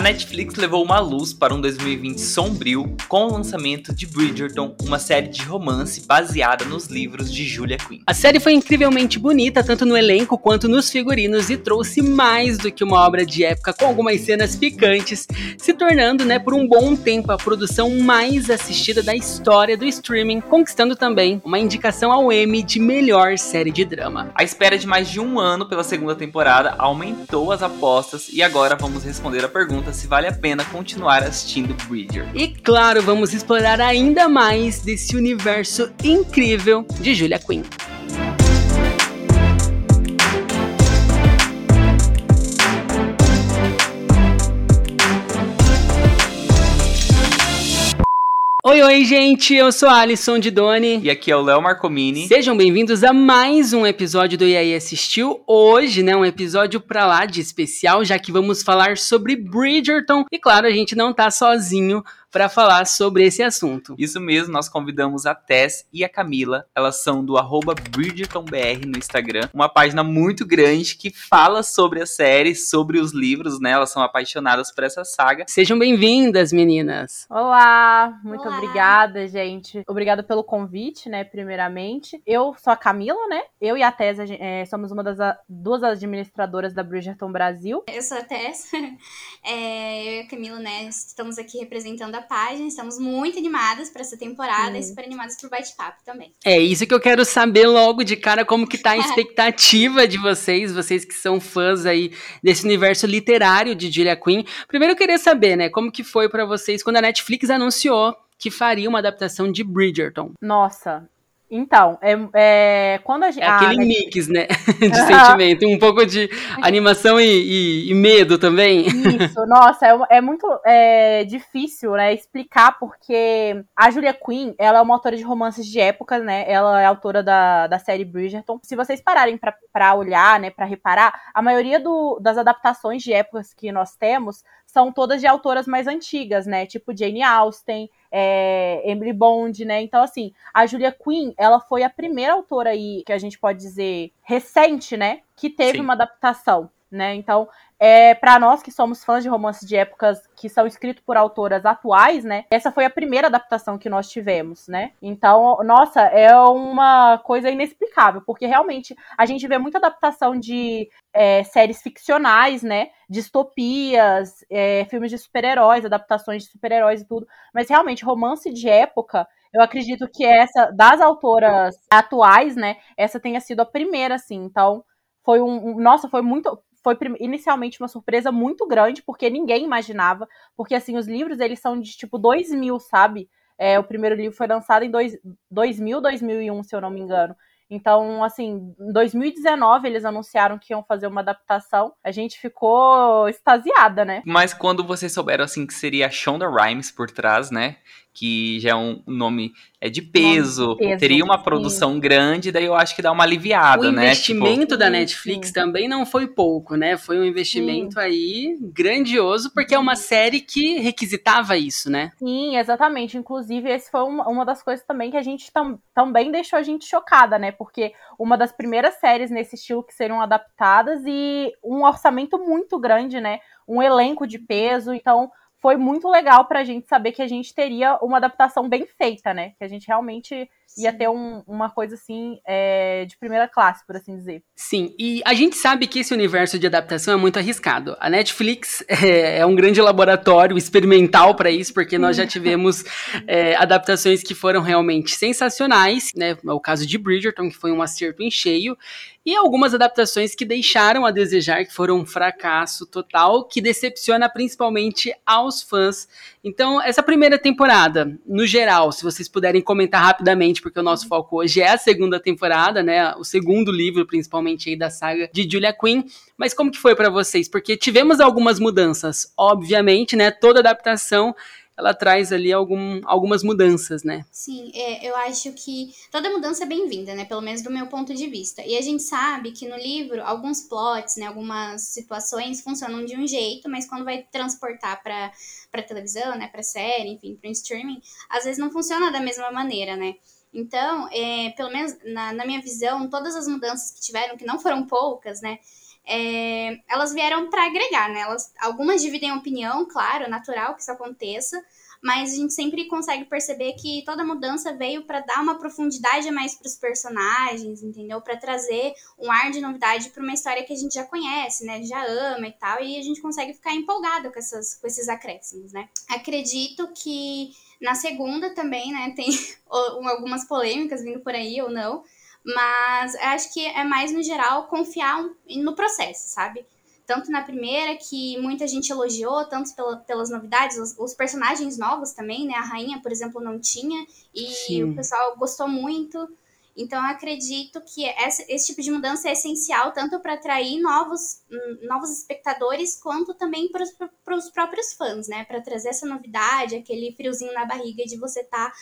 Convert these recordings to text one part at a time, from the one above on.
A Netflix levou uma luz para um 2020 sombrio com o lançamento de Bridgerton, uma série de romance baseada nos livros de Julia Quinn. A série foi incrivelmente bonita, tanto no elenco quanto nos figurinos, e trouxe mais do que uma obra de época com algumas cenas picantes, se tornando, né, por um bom tempo a produção mais assistida da história do streaming, conquistando também uma indicação ao Emmy de melhor série de drama. A espera de mais de um ano pela segunda temporada aumentou as apostas e agora vamos responder a pergunta se vale a pena continuar assistindo Bridger. E claro, vamos explorar ainda mais desse universo incrível de Julia Quinn. Oi, oi, gente! Eu sou a Alisson de Doni. E aqui é o Léo Marcomini. Sejam bem-vindos a mais um episódio do E aí Assistiu. Hoje, né, um episódio pra lá de especial, já que vamos falar sobre Bridgerton. E claro, a gente não tá sozinho para falar sobre esse assunto. Isso mesmo, nós convidamos a Tess e a Camila. Elas são do arroba BridgertonBR no Instagram, uma página muito grande que fala sobre a série, sobre os livros, né? Elas são apaixonadas por essa saga. Sejam bem-vindas, meninas. Olá, muito Olá. obrigada, gente. Obrigada pelo convite, né, primeiramente. Eu sou a Camila, né? Eu e a Tess é, somos uma das duas administradoras da Bridgerton Brasil. Eu sou a Tess. É, eu e a Camila, né, estamos aqui representando a da página. Estamos muito animadas para essa temporada e super animadas pro bate-papo também. É isso que eu quero saber logo de cara, como que tá a expectativa de vocês, vocês que são fãs aí desse universo literário de Julia Quinn. Primeiro eu queria saber, né, como que foi para vocês quando a Netflix anunciou que faria uma adaptação de Bridgerton. Nossa, então, é, é, quando a gente. É aquele ah, mix, né? De sentimento. Um pouco de animação e, e, e medo também. Isso, nossa, é, é muito é, difícil, né, explicar, porque a Julia Quinn, ela é uma autora de romances de época, né? Ela é autora da, da série Bridgerton. Se vocês pararem para olhar, né, para reparar, a maioria do, das adaptações de épocas que nós temos são todas de autoras mais antigas, né? Tipo Jane Austen, é, Emily Bond, né? Então, assim, a Julia Quinn, ela foi a primeira autora aí, que a gente pode dizer, recente, né? Que teve Sim. uma adaptação, né? Então, é, para nós que somos fãs de romances de épocas que são escritos por autoras atuais, né? Essa foi a primeira adaptação que nós tivemos, né? Então, nossa, é uma coisa inexplicável, porque realmente a gente vê muita adaptação de é, séries ficcionais, né? Distopias, é, filmes de super-heróis, adaptações de super-heróis e tudo. Mas realmente, romance de época, eu acredito que essa, das autoras atuais, né? Essa tenha sido a primeira, assim. Então, foi um. um nossa, foi muito foi inicialmente uma surpresa muito grande, porque ninguém imaginava, porque assim, os livros eles são de tipo 2000, sabe? É, o primeiro livro foi lançado em dois, 2000, 2001, se eu não me engano. Então, assim, em 2019 eles anunciaram que iam fazer uma adaptação. A gente ficou extasiada, né? Mas quando vocês souberam, assim, que seria a Shonda Rhimes por trás, né? Que já é um nome é de peso, peso teria uma produção sim. grande, daí eu acho que dá uma aliviada, o né? O investimento tipo... da Netflix sim. também não foi pouco, né? Foi um investimento sim. aí grandioso, porque é uma série que requisitava isso, né? Sim, exatamente. Inclusive, esse foi uma, uma das coisas também que a gente tam, também deixou a gente chocada, né? Porque uma das primeiras séries nesse estilo que seriam adaptadas e um orçamento muito grande, né? Um elenco de peso, então foi muito legal pra gente saber que a gente teria uma adaptação bem feita, né? Que a gente realmente ia ter um, uma coisa assim é, de primeira classe, por assim dizer. Sim, e a gente sabe que esse universo de adaptação é muito arriscado. A Netflix é, é um grande laboratório experimental para isso, porque nós já tivemos é, adaptações que foram realmente sensacionais, né? É o caso de Bridgerton, que foi um acerto em cheio, e algumas adaptações que deixaram a desejar, que foram um fracasso total, que decepciona principalmente aos fãs. Então, essa primeira temporada, no geral, se vocês puderem comentar rapidamente porque o nosso foco hoje é a segunda temporada, né? O segundo livro, principalmente aí da saga de Julia Quinn. Mas como que foi para vocês? Porque tivemos algumas mudanças, obviamente, né? Toda adaptação ela traz ali algum, algumas mudanças, né? Sim, é, eu acho que toda mudança é bem-vinda, né? Pelo menos do meu ponto de vista. E a gente sabe que no livro, alguns plots, né? Algumas situações funcionam de um jeito, mas quando vai transportar para para televisão, né? Para série, enfim, para streaming, às vezes não funciona da mesma maneira, né? Então, é, pelo menos na, na, minha visão, todas as mudanças que tiveram, que não foram poucas, né? é, elas vieram para agregar, né? Elas, algumas dividem opinião, claro, natural que isso aconteça, mas a gente sempre consegue perceber que toda mudança veio para dar uma profundidade a mais para os personagens, entendeu? Para trazer um ar de novidade para uma história que a gente já conhece, né? Já ama e tal, e a gente consegue ficar empolgada com, essas, com esses acréscimos, né? Acredito que na segunda também, né, tem algumas polêmicas vindo por aí ou não, mas acho que é mais no geral confiar no processo, sabe? Tanto na primeira, que muita gente elogiou, tanto pela, pelas novidades, os, os, personagens novos também, né? A rainha, por exemplo, não tinha, e Sim. o pessoal gostou muito. Então, eu acredito que essa, esse tipo de mudança é essencial tanto para atrair novos, hum, novos espectadores, quanto também para os próprios fãs, né? Para trazer essa novidade, aquele friozinho na barriga de você estar tá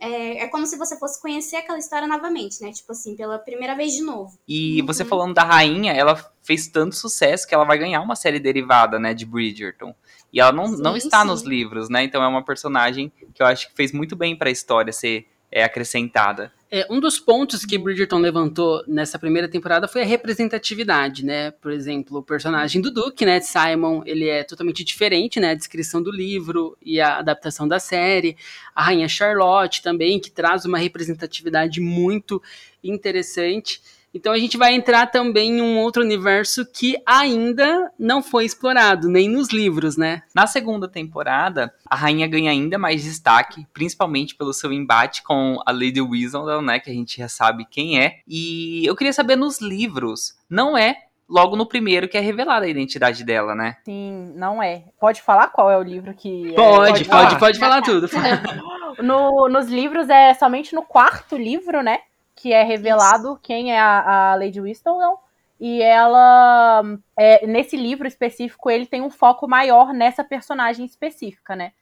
é, é, como se você fosse conhecer aquela história novamente, né? Tipo assim, pela primeira vez de novo. E você uhum. falando da rainha, ela fez tanto sucesso que ela vai ganhar uma série derivada, né, de Bridgerton. E ela não, sim, não está sim. nos livros, né? Então é uma personagem que eu acho que fez muito bem para a história ser é, acrescentada. É, um dos pontos que Bridgerton levantou nessa primeira temporada foi a representatividade, né? Por exemplo, o personagem do Duke, né, Simon, ele é totalmente diferente, né, a descrição do livro e a adaptação da série. A rainha Charlotte também, que traz uma representatividade muito interessante. Então a gente vai entrar também em um outro universo que ainda não foi explorado, nem nos livros, né? Na segunda temporada, a rainha ganha ainda mais destaque, principalmente pelo seu embate com a Lady Weasel, né? Que a gente já sabe quem é. E eu queria saber nos livros, não é logo no primeiro que é revelada a identidade dela, né? Sim, não é. Pode falar qual é o livro que. Pode, é, pode, pode, pode falar tudo. no, nos livros é somente no quarto livro, né? Que é revelado Isso. quem é a, a Lady Winston, e ela, é, nesse livro específico, ele tem um foco maior nessa personagem específica, né?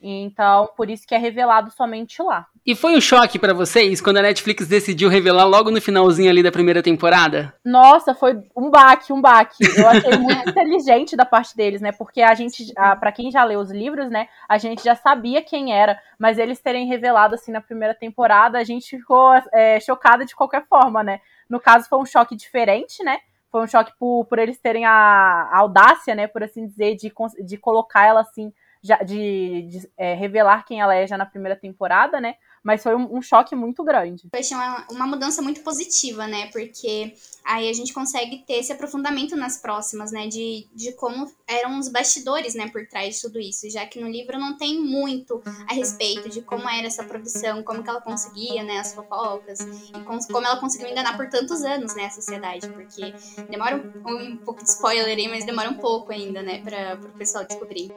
Então, por isso que é revelado somente lá. E foi um choque para vocês quando a Netflix decidiu revelar logo no finalzinho ali da primeira temporada? Nossa, foi um baque, um baque. Eu achei muito inteligente da parte deles, né? Porque a gente, para quem já leu os livros, né, a gente já sabia quem era, mas eles terem revelado assim na primeira temporada, a gente ficou é, chocada de qualquer forma, né? No caso, foi um choque diferente, né? Foi um choque por, por eles terem a, a audácia, né, por assim dizer, de, de colocar ela assim já, de, de é, revelar quem ela é já na primeira temporada, né? Mas foi um, um choque muito grande. Eu achei uma, uma mudança muito positiva, né? Porque aí a gente consegue ter esse aprofundamento nas próximas, né? De, de como eram os bastidores, né? Por trás de tudo isso. Já que no livro não tem muito a respeito de como era essa produção, como que ela conseguia, né? As fofocas. E como, como ela conseguiu enganar por tantos anos, né? A sociedade. Porque demora um, um pouco de spoiler aí, mas demora um pouco ainda, né? Para o pessoal descobrir.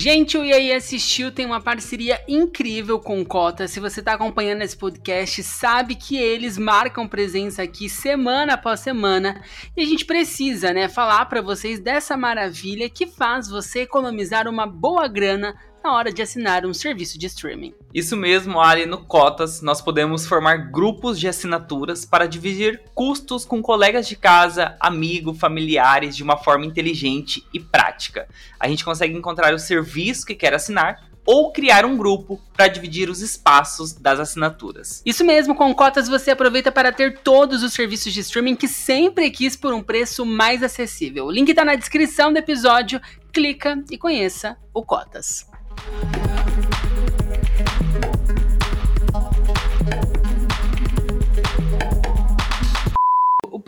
Gente, o E aí Assistiu tem uma parceria incrível com o Cota. Se você está acompanhando esse podcast, sabe que eles marcam presença aqui semana após semana. E a gente precisa, né, falar para vocês dessa maravilha que faz você economizar uma boa grana na hora de assinar um serviço de streaming. Isso mesmo, Ali, no Cotas nós podemos formar grupos de assinaturas para dividir custos com colegas de casa, amigos, familiares de uma forma inteligente e prática. A gente consegue encontrar o serviço que quer assinar ou criar um grupo para dividir os espaços das assinaturas. Isso mesmo, com cotas você aproveita para ter todos os serviços de streaming que sempre quis por um preço mais acessível. O link está na descrição do episódio, clica e conheça o Cotas. Yeah.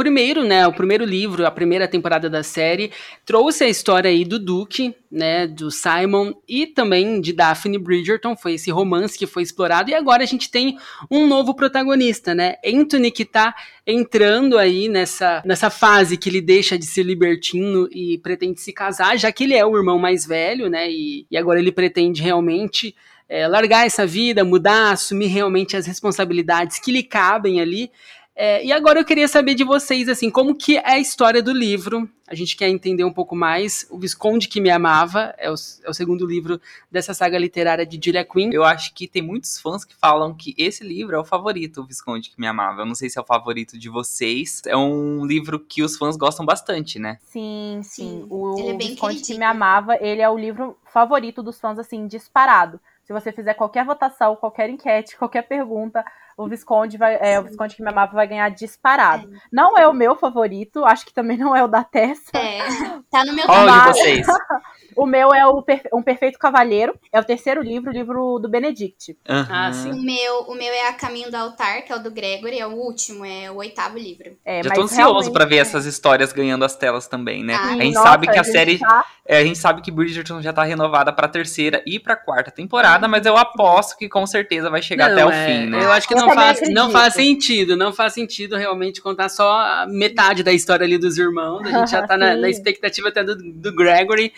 Primeiro, né, o primeiro livro, a primeira temporada da série, trouxe a história aí do Duke, né, do Simon e também de Daphne Bridgerton, foi esse romance que foi explorado e agora a gente tem um novo protagonista, né, Anthony que tá entrando aí nessa, nessa fase que ele deixa de ser libertino e pretende se casar, já que ele é o irmão mais velho, né, e, e agora ele pretende realmente é, largar essa vida, mudar, assumir realmente as responsabilidades que lhe cabem ali. É, e agora eu queria saber de vocês, assim, como que é a história do livro. A gente quer entender um pouco mais. O Visconde que me amava é o, é o segundo livro dessa saga literária de Julia Quinn. Eu acho que tem muitos fãs que falam que esse livro é o favorito, o Visconde que me amava. Eu não sei se é o favorito de vocês. É um livro que os fãs gostam bastante, né? Sim, sim. O, ele é Visconde que me amava, ele é o livro favorito dos fãs, assim, disparado. Se você fizer qualquer votação, qualquer enquete, qualquer pergunta, o Visconde vai, é, o Visconde que me amava vai ganhar disparado. É. Não é o meu favorito, acho que também não é o da Tessa. É, tá no meu de vocês? o meu é o Um Perfeito Cavalheiro, é o terceiro livro, o livro do Benedict. Uhum. Ah, sim. O meu, o meu é A Caminho do Altar, que é o do Gregory, é o último, é o oitavo livro. É, Já tô ansioso para ver é. essas histórias ganhando as telas também, né? Ah, a gente nossa, sabe que a, a série. Tá... É, a gente sabe que Bridgerton já tá renovada pra terceira e pra quarta temporada, mas eu aposto que com certeza vai chegar não, até o é, fim, né? Eu acho que não faz, não faz sentido, não faz sentido realmente contar só metade da história ali dos irmãos. A gente já tá na, na, expectativa até do, do Gregory.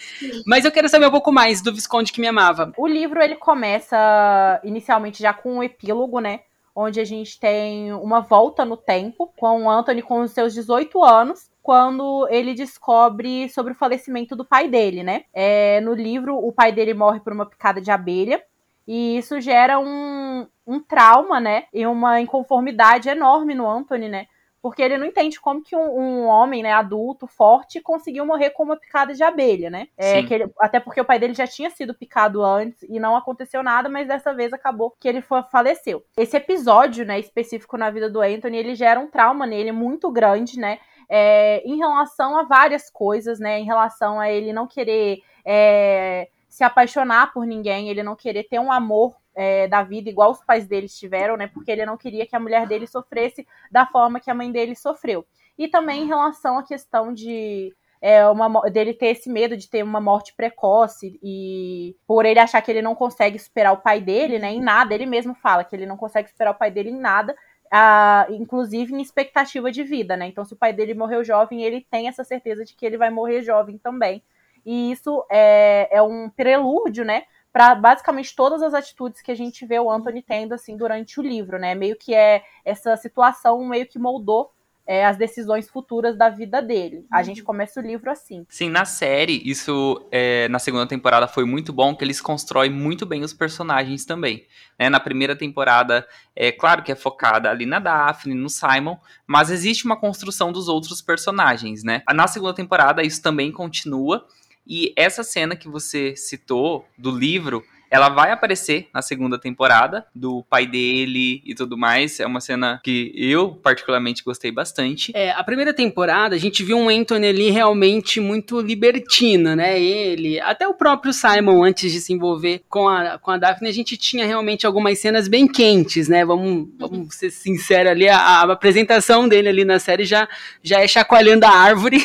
Mas eu quero saber um pouco mais do Visconde que me amava. O livro ele começa inicialmente já com um epílogo, né? Onde a gente tem uma volta no tempo com o Anthony com os seus 18 anos quando ele descobre sobre o falecimento do pai dele, né? É, no livro, o pai dele morre por uma picada de abelha. E isso gera um, um trauma, né? E uma inconformidade enorme no Anthony, né? Porque ele não entende como que um, um, homem, né, adulto, forte, conseguiu morrer com uma picada de abelha, né? É, ele, até porque o pai dele já tinha sido picado antes e não aconteceu nada, mas dessa vez acabou que ele foi, faleceu. Esse episódio, né, específico na vida do Anthony, ele gera um trauma nele muito grande, né? É, em relação a várias coisas, né? Em relação a ele não querer é, se apaixonar por ninguém, ele não querer ter um amor é, da vida igual os pais deles tiveram, né? Porque ele não queria que a mulher dele sofresse da forma que a mãe dele sofreu. E também em relação à questão de é, uma, dele ter esse medo de ter uma morte precoce e por ele achar que ele não consegue superar o pai dele, né? Em nada, ele mesmo fala que ele não consegue superar o pai dele em nada. Uh, inclusive em expectativa de vida, né? Então, se o pai dele morreu jovem, ele tem essa certeza de que ele vai morrer jovem também. E isso é, é um prelúdio, né? Para basicamente todas as atitudes que a gente vê o Anthony tendo assim durante o livro, né? Meio que é essa situação meio que moldou é, as decisões futuras da vida dele. A uhum. gente começa o livro assim. Sim, na série, isso é, na segunda temporada foi muito bom, que eles constroem muito bem os personagens também. Né? Na primeira temporada, é claro que é focada ali na Daphne, no Simon, mas existe uma construção dos outros personagens, né? Na segunda temporada, isso também continua. E essa cena que você citou do livro, ela vai aparecer na segunda temporada, do pai dele e tudo mais. É uma cena que eu, particularmente, gostei bastante. É, a primeira temporada, a gente viu um Anthony ali realmente muito libertino, né? Ele, até o próprio Simon, antes de se envolver com a, com a Daphne, a gente tinha realmente algumas cenas bem quentes, né? Vamos, vamos ser sinceros ali, a, a apresentação dele ali na série já, já é chacoalhando a árvore.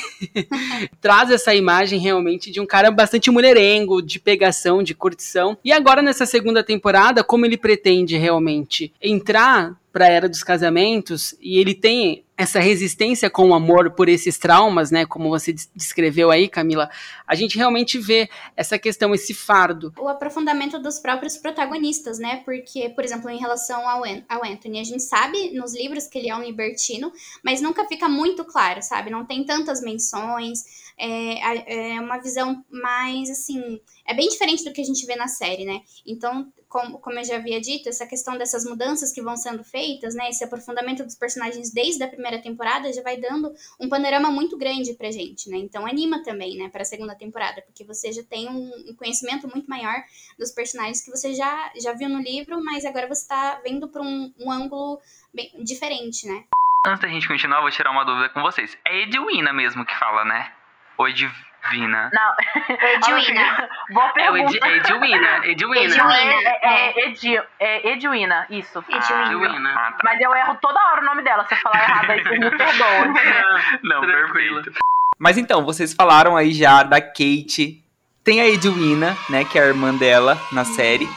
Traz essa imagem realmente de um cara bastante mulherengo, de pegação, de curtição. E agora nessa segunda temporada, como ele pretende realmente entrar para a era dos casamentos e ele tem essa resistência com o amor por esses traumas, né, como você descreveu aí, Camila, a gente realmente vê essa questão, esse fardo. O aprofundamento dos próprios protagonistas, né, porque, por exemplo, em relação ao, ao Anthony, a gente sabe nos livros que ele é um libertino, mas nunca fica muito claro, sabe, não tem tantas menções, é, é uma visão mais, assim, é bem diferente do que a gente vê na série, né, então como, como eu já havia dito, essa questão dessas mudanças que vão sendo feitas, né, esse aprofundamento dos personagens desde a primeira temporada já vai dando um panorama muito grande pra gente, né? Então anima também, né, para a segunda temporada, porque você já tem um, conhecimento muito maior dos personagens que você já, já viu no livro, mas agora você tá vendo por um, um ângulo bem diferente, né? Antes da gente continuar, vou tirar uma dúvida com vocês. É Edwina mesmo que fala, né? Ou Edv Edwina. Não. Edwina. Boa pergunta. É Edwina. Edwina. Edwina. É, é, Edi, é Edwina, isso. Edwina. Ah, tá. Mas eu erro toda hora o nome dela. Se eu falar errado aí, vocês me perdoam. Não, perfeito. Mas então, vocês falaram aí já da Kate. Tem a Edwina, né, que é a irmã dela na série.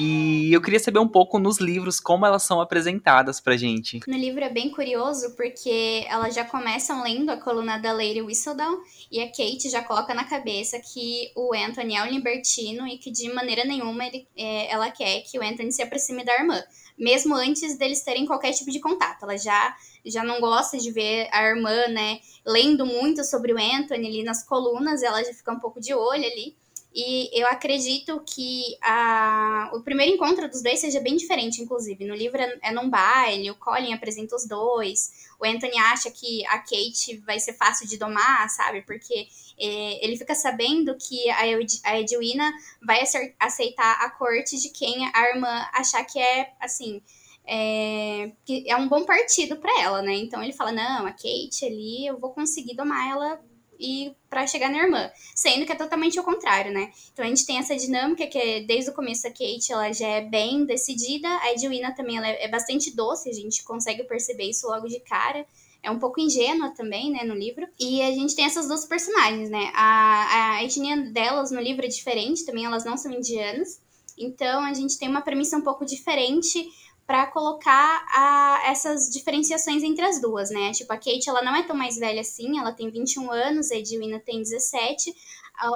E eu queria saber um pouco nos livros como elas são apresentadas pra gente. No livro é bem curioso porque elas já começam lendo a coluna da Lady Whistledown e a Kate já coloca na cabeça que o Anthony é um libertino e que de maneira nenhuma ele, é, ela quer que o Anthony se aproxime da irmã, mesmo antes deles terem qualquer tipo de contato. Ela já já não gosta de ver a irmã, né, lendo muito sobre o Anthony ali nas colunas, ela já fica um pouco de olho ali. E eu acredito que a, o primeiro encontro dos dois seja bem diferente, inclusive. No livro é, é num baile, o Colin apresenta os dois. O Anthony acha que a Kate vai ser fácil de domar, sabe? Porque é, ele fica sabendo que a, a Edwina vai aceitar a corte de quem a irmã achar que é, assim, é, que é um bom partido para ela, né? Então ele fala: não, a Kate ali, eu vou conseguir domar ela e para chegar na irmã, sendo que é totalmente o contrário, né? Então a gente tem essa dinâmica que é, desde o começo a Kate ela já é bem decidida, a Edwina também ela é, é bastante doce, a gente consegue perceber isso logo de cara. É um pouco ingênua também, né, no livro. E a gente tem essas duas personagens, né? A, a etnia delas no livro é diferente, também elas não são indianas. Então a gente tem uma premissa um pouco diferente para colocar a, essas diferenciações entre as duas, né? Tipo, a Kate, ela não é tão mais velha assim, ela tem 21 anos, a Edwina tem 17.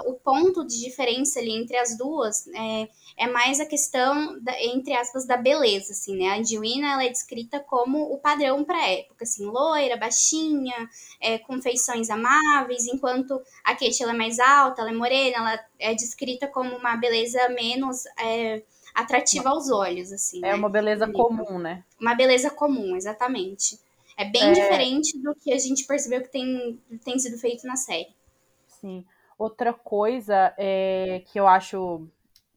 O ponto de diferença ali entre as duas é, é mais a questão, da, entre aspas, da beleza, assim, né? A Edwina, ela é descrita como o padrão para época, assim, loira, baixinha, é, com feições amáveis, enquanto a Kate, ela é mais alta, ela é morena, ela é descrita como uma beleza menos... É, atrativa aos olhos, assim. É né? uma beleza comum, né? Uma beleza comum, exatamente. É bem é... diferente do que a gente percebeu que tem, tem sido feito na série. Sim. Outra coisa é, que eu acho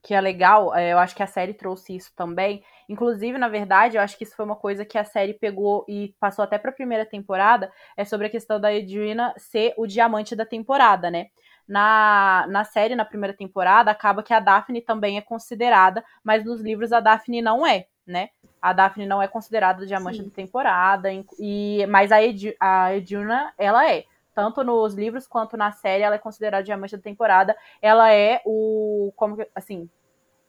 que é legal, é, eu acho que a série trouxe isso também. Inclusive, na verdade, eu acho que isso foi uma coisa que a série pegou e passou até para a primeira temporada, é sobre a questão da Edwina ser o diamante da temporada, né? Na, na série, na primeira temporada, acaba que a Daphne também é considerada, mas nos livros a Daphne não é, né? A Daphne não é considerada diamante Sim. da temporada, e, mas a, Ed, a Eduna, ela é. Tanto nos livros quanto na série, ela é considerada diamante da temporada. Ela é o. Como assim?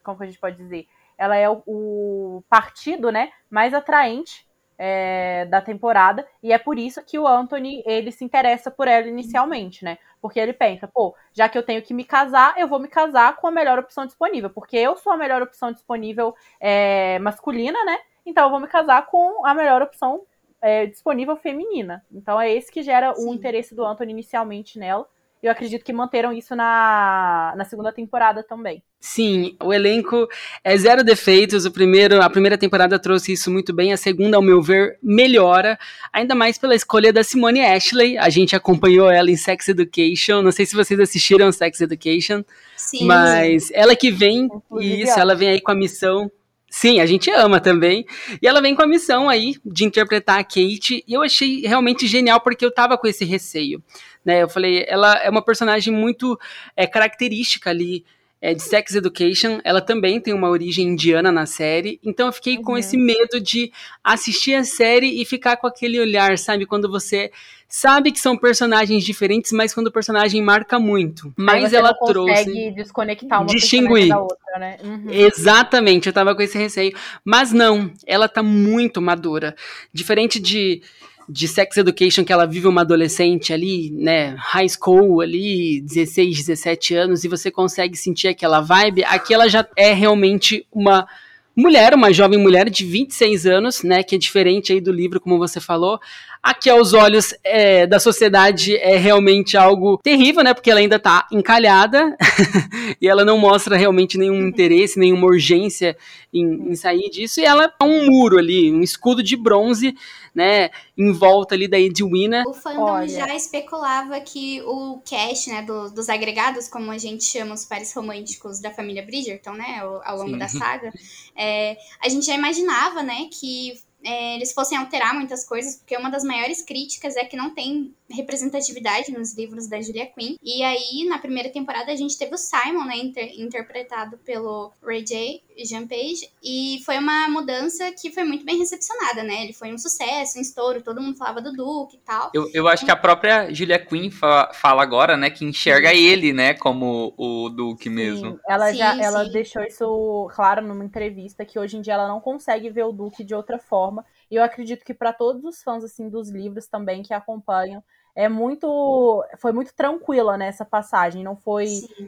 Como que a gente pode dizer? Ela é o, o partido, né? Mais atraente é, da temporada, e é por isso que o Anthony ele se interessa por ela inicialmente, né? Porque ele pensa, pô, já que eu tenho que me casar, eu vou me casar com a melhor opção disponível, porque eu sou a melhor opção disponível é, masculina, né? Então eu vou me casar com a melhor opção é, disponível feminina. Então é esse que gera Sim. o interesse do Anthony inicialmente nela. Eu acredito que manteram isso na, na segunda temporada também. Sim, o elenco é zero defeitos. O primeiro, a primeira temporada trouxe isso muito bem. A segunda, ao meu ver, melhora. Ainda mais pela escolha da Simone Ashley. A gente acompanhou ela em Sex Education. Não sei se vocês assistiram Sex Education. Sim. Mas ela que vem, isso, ela vem aí com a missão Sim, a gente ama também. E ela vem com a missão aí de interpretar a Kate. E eu achei realmente genial porque eu tava com esse receio. Né? Eu falei, ela é uma personagem muito é, característica ali é, de Sex Education. Ela também tem uma origem indiana na série. Então eu fiquei uhum. com esse medo de assistir a série e ficar com aquele olhar, sabe? Quando você sabe que são personagens diferentes, mas quando o personagem marca muito. Mas ela não trouxe. desconectar uma distinguir. da outra, né? Uhum. Exatamente, eu tava com esse receio. Mas não, ela tá muito madura. Diferente de de sex education que ela vive uma adolescente ali, né, high school ali, 16, 17 anos e você consegue sentir aquela vibe, aqui ela já é realmente uma mulher, uma jovem mulher de 26 anos, né, que é diferente aí do livro, como você falou. Aqui aos olhos é, da sociedade é realmente algo terrível, né, porque ela ainda tá encalhada e ela não mostra realmente nenhum interesse, nenhuma urgência em, em sair disso. E ela é um muro ali, um escudo de bronze, né, em volta ali da Edwina. O fandom Olha. já especulava que o cast, né, do, dos agregados, como a gente chama os pares românticos da família Bridgerton, né, ao, ao longo Sim. da saga, é, a gente já imaginava, né, que é, eles fossem alterar muitas coisas, porque uma das maiores críticas é que não tem representatividade nos livros da Julia Quinn. E aí, na primeira temporada, a gente teve o Simon, né, inter interpretado pelo Ray J. Jean Page, e foi uma mudança que foi muito bem recepcionada, né? Ele foi um sucesso, um estouro, todo mundo falava do Duke e tal. Eu, eu acho que a própria Julia Quinn fa fala agora, né, que enxerga ele, né, como o Duke mesmo. Sim, ela sim, já ela deixou isso claro numa entrevista que hoje em dia ela não consegue ver o Duke de outra forma. E eu acredito que para todos os fãs assim dos livros também que acompanham, é muito foi muito tranquila nessa né, passagem não foi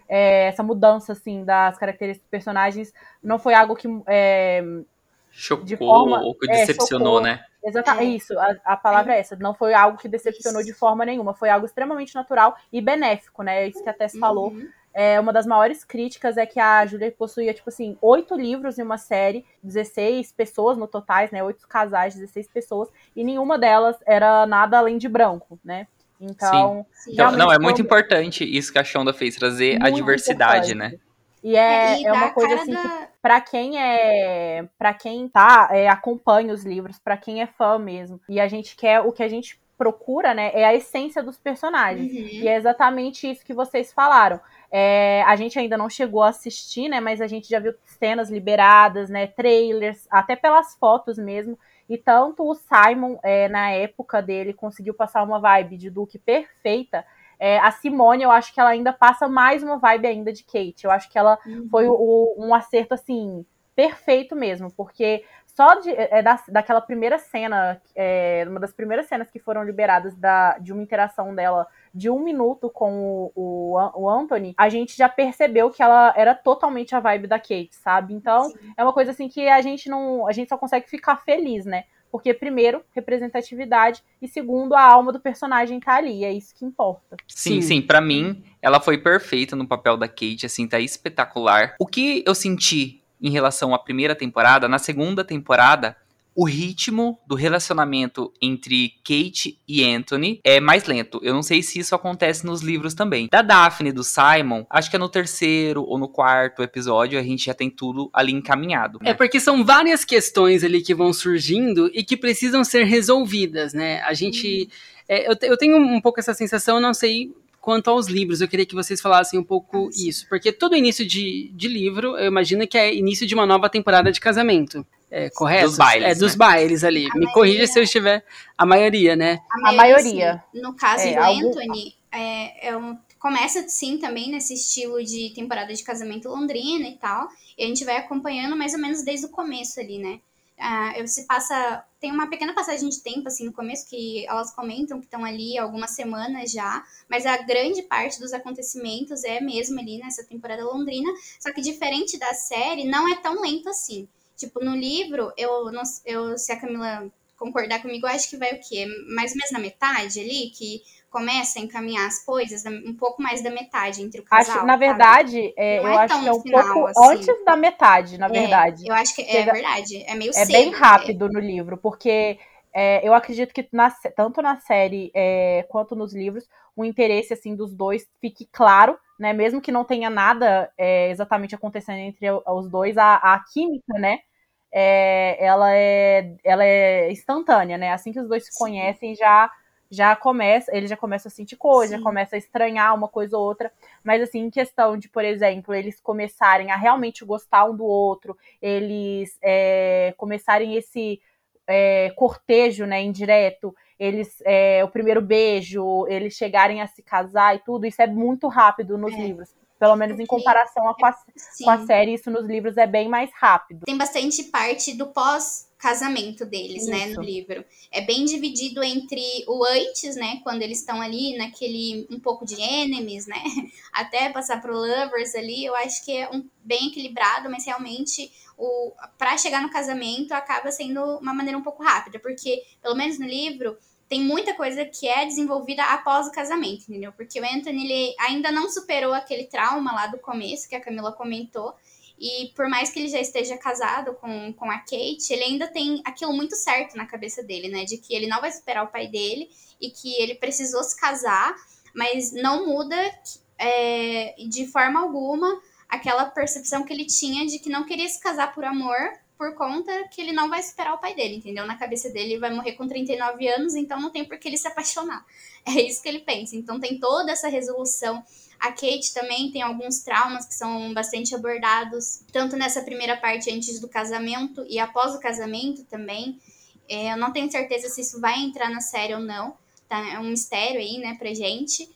é, essa mudança assim das características dos personagens não foi algo que é, chocou de forma, ou que é, decepcionou chocou. né exatamente é. isso a, a palavra é essa não foi algo que decepcionou isso. de forma nenhuma foi algo extremamente natural e benéfico né isso que a Tess uhum. falou é, uma das maiores críticas é que a Julia possuía, tipo assim, oito livros em uma série, 16 pessoas no totais, né? Oito casais, 16 pessoas, e nenhuma delas era nada além de branco, né? Então, Sim. então não, é muito importante isso que a Shonda fez, trazer a diversidade, importante. né? E é, é, e é uma coisa assim da... que para quem é, para quem tá, é, acompanha os livros, para quem é fã mesmo, e a gente quer o que a gente procura, né, é a essência dos personagens. Uhum. E é exatamente isso que vocês falaram. É, a gente ainda não chegou a assistir, né, mas a gente já viu cenas liberadas, né, trailers, até pelas fotos mesmo. E tanto o Simon, é, na época dele, conseguiu passar uma vibe de Duke perfeita. É, a Simone, eu acho que ela ainda passa mais uma vibe ainda de Kate. Eu acho que ela uhum. foi o, um acerto, assim, perfeito mesmo, porque só de, é, da, daquela primeira cena, é, uma das primeiras cenas que foram liberadas da, de uma interação dela de um minuto com o, o, o, Anthony, a gente já percebeu que ela era totalmente a vibe da Kate, sabe? Então, Sim. é uma coisa assim que a gente não. A gente só consegue ficar feliz, né? Porque, primeiro, representatividade, e segundo, a alma do personagem tá ali, é isso que importa. Sim, sim, sim. para mim, ela foi perfeita no papel da Kate, assim, tá espetacular. O que eu senti em relação à primeira temporada, na segunda temporada, o ritmo do relacionamento entre Kate e Anthony é mais lento. Eu não sei se isso acontece nos livros também. Da Daphne e do Simon, acho que é no terceiro ou no quarto episódio a gente já tem tudo ali encaminhado. Né? É porque são várias questões ali que vão surgindo e que precisam ser resolvidas, né? A gente. É, eu, eu tenho um pouco essa sensação, não sei quanto aos livros, eu queria que vocês falassem um pouco ah, isso, porque todo início de, de livro, eu imagino que é início de uma nova temporada de casamento. É, correto? Dos bailes. É, dos né? bailes ali. A Me maioria, corrija se eu estiver. A maioria, né? A maioria. A maioria. No caso é, do algum... Anthony, é, é um, começa sim também nesse estilo de temporada de casamento londrina e tal. E a gente vai acompanhando mais ou menos desde o começo ali, né? Uh, se passa. Tem uma pequena passagem de tempo, assim, no começo, que elas comentam que estão ali algumas semanas já, mas a grande parte dos acontecimentos é mesmo ali nessa temporada londrina. Só que diferente da série, não é tão lento assim. Tipo, no livro, eu, não, eu se a Camila concordar comigo, acho que vai o quê? Mais ou menos na metade ali, que começa a encaminhar as coisas, um pouco mais da metade entre o casal. Acho, na verdade, é, eu é acho que é um final, pouco assim. antes da metade, na é, verdade. eu acho que é verdade, é meio É cedo, bem rápido no livro, porque é, eu acredito que na, tanto na série é, quanto nos livros, o interesse assim dos dois fique claro, né? Mesmo que não tenha nada é, exatamente acontecendo entre os dois, a, a química, né? É, ela é ela é instantânea, né? Assim que os dois se conhecem, já já começa, ele já começa a sentir coisa, já começa a estranhar uma coisa ou outra. Mas assim, em questão de, por exemplo, eles começarem a realmente gostar um do outro, eles é, começarem esse é, cortejo, né, indireto, eles é, o primeiro beijo, eles chegarem a se casar e tudo, isso é muito rápido nos é. livros. Pelo menos em comparação com a, com a série, isso nos livros é bem mais rápido. Tem bastante parte do pós casamento deles, Isso. né, no livro. É bem dividido entre o antes, né, quando eles estão ali naquele um pouco de enemies, né, até passar pro lovers ali, eu acho que é um, bem equilibrado, mas realmente o para chegar no casamento acaba sendo uma maneira um pouco rápida, porque pelo menos no livro tem muita coisa que é desenvolvida após o casamento, entendeu? Porque o Anthony ele ainda não superou aquele trauma lá do começo que a Camila comentou. E por mais que ele já esteja casado com, com a Kate, ele ainda tem aquilo muito certo na cabeça dele, né? De que ele não vai superar o pai dele e que ele precisou se casar, mas não muda é, de forma alguma aquela percepção que ele tinha de que não queria se casar por amor, por conta que ele não vai superar o pai dele, entendeu? Na cabeça dele, ele vai morrer com 39 anos, então não tem por que ele se apaixonar. É isso que ele pensa. Então tem toda essa resolução a Kate também tem alguns traumas que são bastante abordados, tanto nessa primeira parte antes do casamento e após o casamento também. É, eu não tenho certeza se isso vai entrar na série ou não, tá? É um mistério aí, né, pra gente.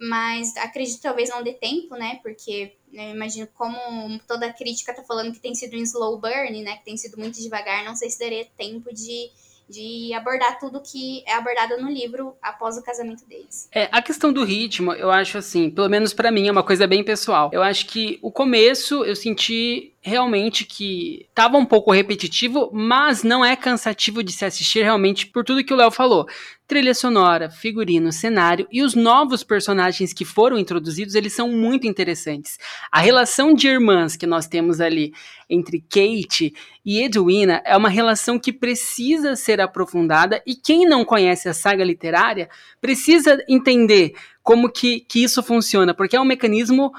Mas acredito que talvez não dê tempo, né? Porque eu imagino como toda a crítica tá falando que tem sido um slow burn, né? Que tem sido muito devagar. Não sei se daria tempo de de abordar tudo que é abordado no livro após o casamento deles. É, a questão do ritmo, eu acho assim, pelo menos para mim é uma coisa bem pessoal. Eu acho que o começo eu senti realmente que tava um pouco repetitivo, mas não é cansativo de se assistir realmente por tudo que o Léo falou. Trilha sonora, figurino, cenário e os novos personagens que foram introduzidos, eles são muito interessantes. A relação de irmãs que nós temos ali entre Kate e Edwina é uma relação que precisa ser aprofundada e quem não conhece a saga literária precisa entender como que, que isso funciona, porque é um mecanismo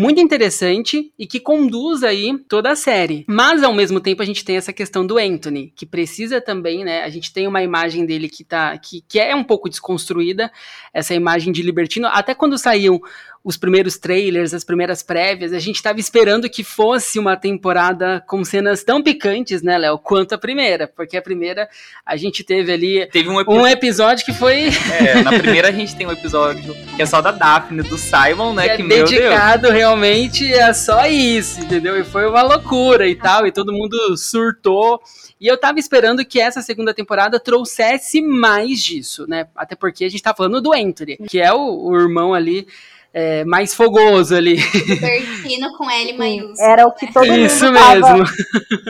muito interessante e que conduz aí toda a série. Mas ao mesmo tempo a gente tem essa questão do Anthony, que precisa também, né? A gente tem uma imagem dele que tá que, que é um pouco desconstruída, essa imagem de libertino, até quando saíam os primeiros trailers, as primeiras prévias, a gente estava esperando que fosse uma temporada com cenas tão picantes, né, Léo, quanto a primeira, porque a primeira a gente teve ali Teve um, um episódio que foi É, na primeira a gente tem um episódio que é só da Daphne, do Simon, né, que, que, é meu Deus. dedicado realmente a só isso, entendeu? E foi uma loucura e tal, e todo mundo surtou. E eu tava esperando que essa segunda temporada trouxesse mais disso, né? Até porque a gente tá falando do Anthony, que é o, o irmão ali é, mais fogoso ali. Bertino com L maiúsculo. Era o que todo Isso mundo tava, mesmo.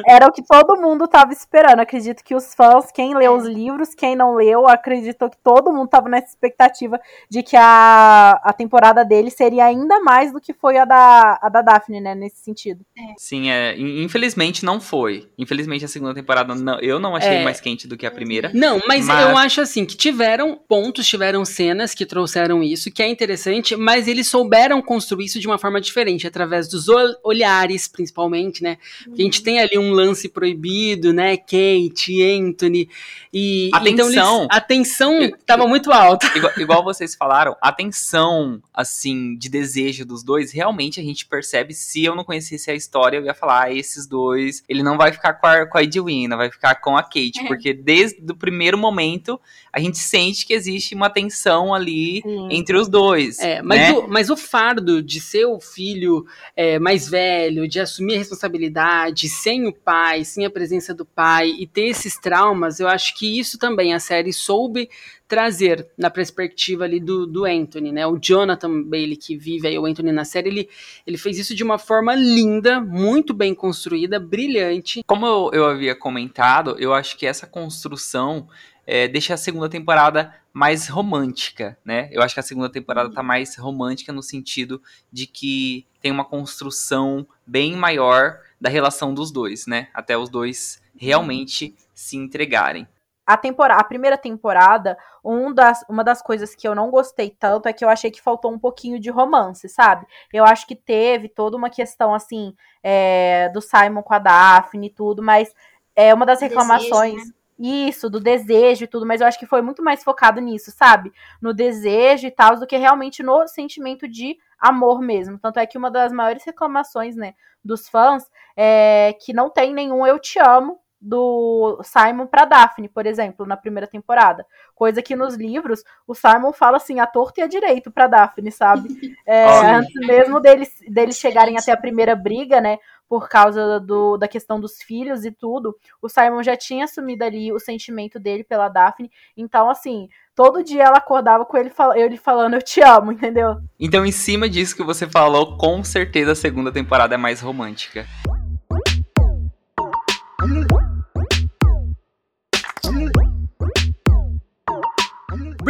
Era o que todo mundo tava esperando. Acredito que os fãs, quem leu os livros, quem não leu, acreditou que todo mundo tava nessa expectativa de que a, a temporada dele seria ainda mais do que foi a da, a da Daphne, né? Nesse sentido. Sim, é, in- infelizmente não foi. Infelizmente a segunda temporada não- eu não achei É. mais quente do que a primeira. Não, mas, Mas- eu acho assim que tiveram pontos, tiveram cenas que trouxeram isso, que é interessante, mas eles souberam construir isso de uma forma diferente, através dos ol- olhares, principalmente, né? Porque a gente tem ali um lance proibido, né? Kate, Anthony e A então eles- tensão. a tensão Eu- tava muito alta. Igual, igual vocês falaram, a tensão, assim, de desejo dos dois, realmente a gente percebe. Se eu não conhecesse a história, eu ia falar, ah, esses dois, ele não vai ficar com a, com a Edwina, vai ficar com a Kate. É. Porque desde o primeiro momento, a gente sente que existe uma tensão ali entre os dois. É, mas, né? Mas o fardo de ser o filho é, mais velho, de assumir a responsabilidade sem o pai, sem a presença do pai e ter esses traumas, eu acho que isso também a série soube trazer na perspectiva ali do, do Anthony, né? O Jonathan Bailey que vive aí o Anthony na série, ele, ele fez isso de uma forma linda, muito bem construída, brilhante. Como eu, eu havia comentado, eu acho que essa construção é, deixa a segunda temporada mais romântica, né? Eu acho que a segunda temporada tá mais romântica no sentido de que tem uma construção bem maior da relação dos dois, né? Até os dois realmente se entregarem. a, tempora a primeira temporada, um das, uma das coisas que eu não gostei tanto é que eu achei que faltou um pouquinho de romance, sabe? Eu acho que teve toda uma questão, assim, é, do Simon com a Daphne e tudo, mas é uma das Desejo, reclamações. né? Isso, do desejo e tudo, mas eu acho que foi muito mais focado nisso, sabe? No desejo e tal, do que realmente no sentimento de amor mesmo. Tanto é que uma das maiores reclamações, né, dos fãs é que não tem nenhum eu te amo do Simon pra Daphne, por exemplo, na primeira temporada. Coisa que nos livros o Simon fala assim, a torta e a direito pra Daphne, sabe? É, antes mesmo deles, deles chegarem até a primeira briga, né? Por causa do, da questão dos filhos e tudo, o Simon já tinha assumido ali o sentimento dele pela Daphne. Então, assim, todo dia ela acordava com ele, fal- ele falando eu te amo, entendeu? Então, em cima disso que você falou, com certeza a segunda temporada é mais romântica.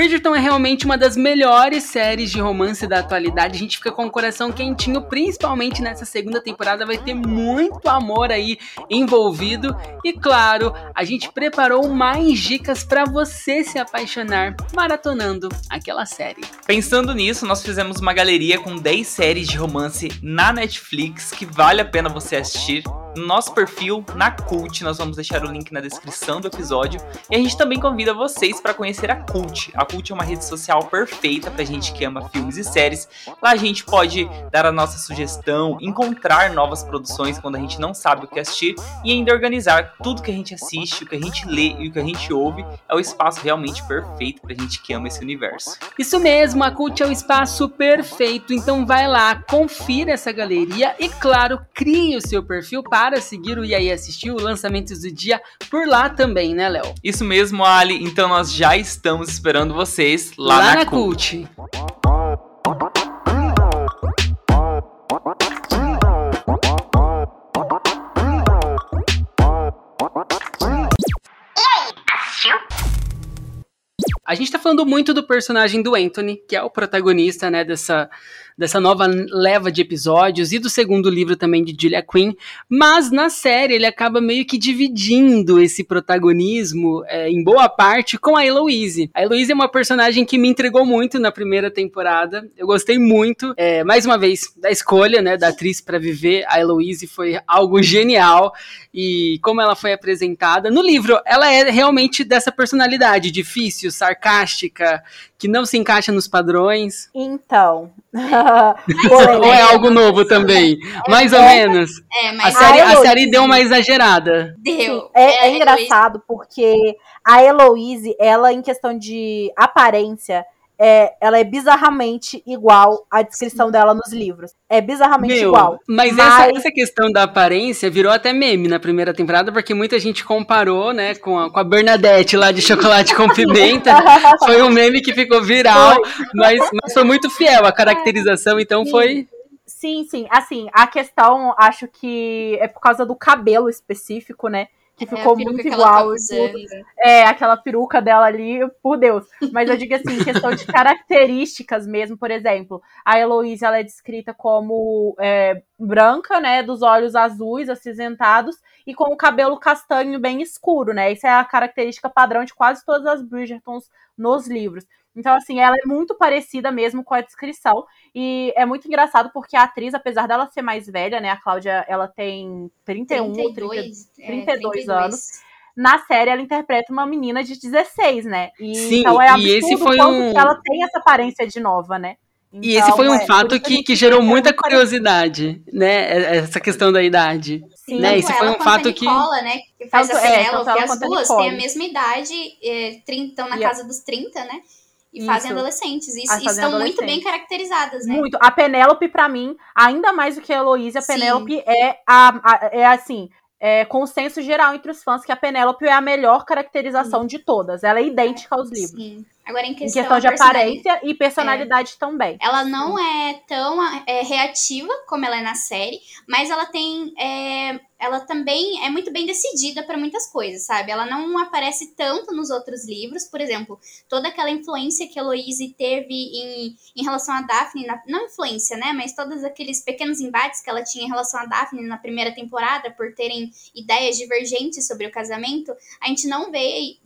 Bridgerton é realmente uma das melhores séries de romance da atualidade. A gente fica com o coração quentinho, principalmente nessa segunda temporada. Vai ter muito amor aí envolvido. E claro, a gente preparou mais dicas para você se apaixonar maratonando aquela série. Pensando nisso, nós fizemos uma galeria com 10 séries de romance na Netflix que vale a pena você assistir. No nosso perfil, na Cult, nós vamos deixar o link na descrição do episódio. E a gente também convida vocês para conhecer a Cult. A Cult é uma rede social perfeita pra gente que ama filmes e séries. Lá a gente pode dar a nossa sugestão, encontrar novas produções quando a gente não sabe o que assistir e ainda organizar tudo que a gente assiste, o que a gente lê e o que a gente ouve. É o espaço realmente perfeito pra gente que ama esse universo. Isso mesmo, a Cult é o espaço perfeito. Então vai lá, confira essa galeria e, claro, crie o seu perfil para seguir o E aí assistir o lançamentos do dia por lá também, né, Léo? Isso mesmo, Ali. Então nós já estamos esperando esperando vocês lá, lá na, na Cult. A gente tá falando muito do personagem do Anthony, que é o protagonista, né, dessa, dessa nova leva de episódios e do segundo livro também de Julia Quinn, mas na série ele acaba meio que dividindo esse protagonismo é, em boa parte com a Eloise. A Eloise é uma personagem que me entregou muito na primeira temporada, eu gostei muito, é, mais uma vez, da escolha, né, da atriz para viver a Eloise foi algo genial. E como ela foi apresentada. No livro, ela é realmente dessa personalidade difícil, sarcástica, que não se encaixa nos padrões. Então, Ou é algo novo também? É, mais ou menos. É, mas a série, a, a série deu uma exagerada. Deu. É, é, é engraçado porque a Heloise, ela, em questão de aparência, é, ela é bizarramente igual à descrição Sim. dela nos livros. É bizarramente Meu, igual. Mas, mas... Essa, essa, questão da aparência virou até meme na primeira temporada, porque muita gente comparou, né, com a, com a Bernadette lá de chocolate com pimenta. foi um meme que ficou viral, mas, mas foi muito fiel a caracterização, então Sim. foi. Sim, sim. Assim, a questão, acho que é por causa do cabelo específico, né? Que é, ficou é, muito igual. É, aquela peruca dela ali, por Deus. Mas eu digo assim, questão de características mesmo, por exemplo, a Heloísa ela é descrita como é, branca, né, dos olhos azuis, acinzentados, e com o cabelo castanho bem escuro, né? Isso é a característica padrão de quase todas as Bridgertons nos livros. Então, assim, ela é muito parecida mesmo com a descrição. E é muito engraçado porque a atriz, apesar dela ser mais velha, né? A Cláudia, ela tem 31, 32, 30, 32, 32 anos. Na série, ela interpreta uma menina de 16, né? E, Sim, então é absurdo e esse foi um... ela tem essa aparência de nova, né? Então, e esse foi um é, fato que, que gerou muita curiosidade, né? Essa questão da idade. Sim, né? Esse foi um fato Nicola, que. Né, que faz tanto, a Penélope, é, as duas têm a mesma idade, estão é, na casa dos 30, né? E Isso. fazem adolescentes. E, e estão muito bem caracterizadas, né? Muito. A Penélope, para mim, ainda mais do que a Heloísa, a Penélope é, a, a, é assim. É consenso geral entre os fãs que a Penélope é a melhor caracterização Sim. de todas. Ela é idêntica aos livros. Sim. Agora, em questão, em questão de aparência e personalidade é. também. Ela não é tão é, reativa como ela é na série, mas ela tem é, ela também é muito bem decidida para muitas coisas, sabe? Ela não aparece tanto nos outros livros, por exemplo, toda aquela influência que a Louise teve em, em relação a Daphne, na, não influência, né? Mas todos aqueles pequenos embates que ela tinha em relação a Daphne na primeira temporada, por terem ideias divergentes sobre o casamento, a gente não vê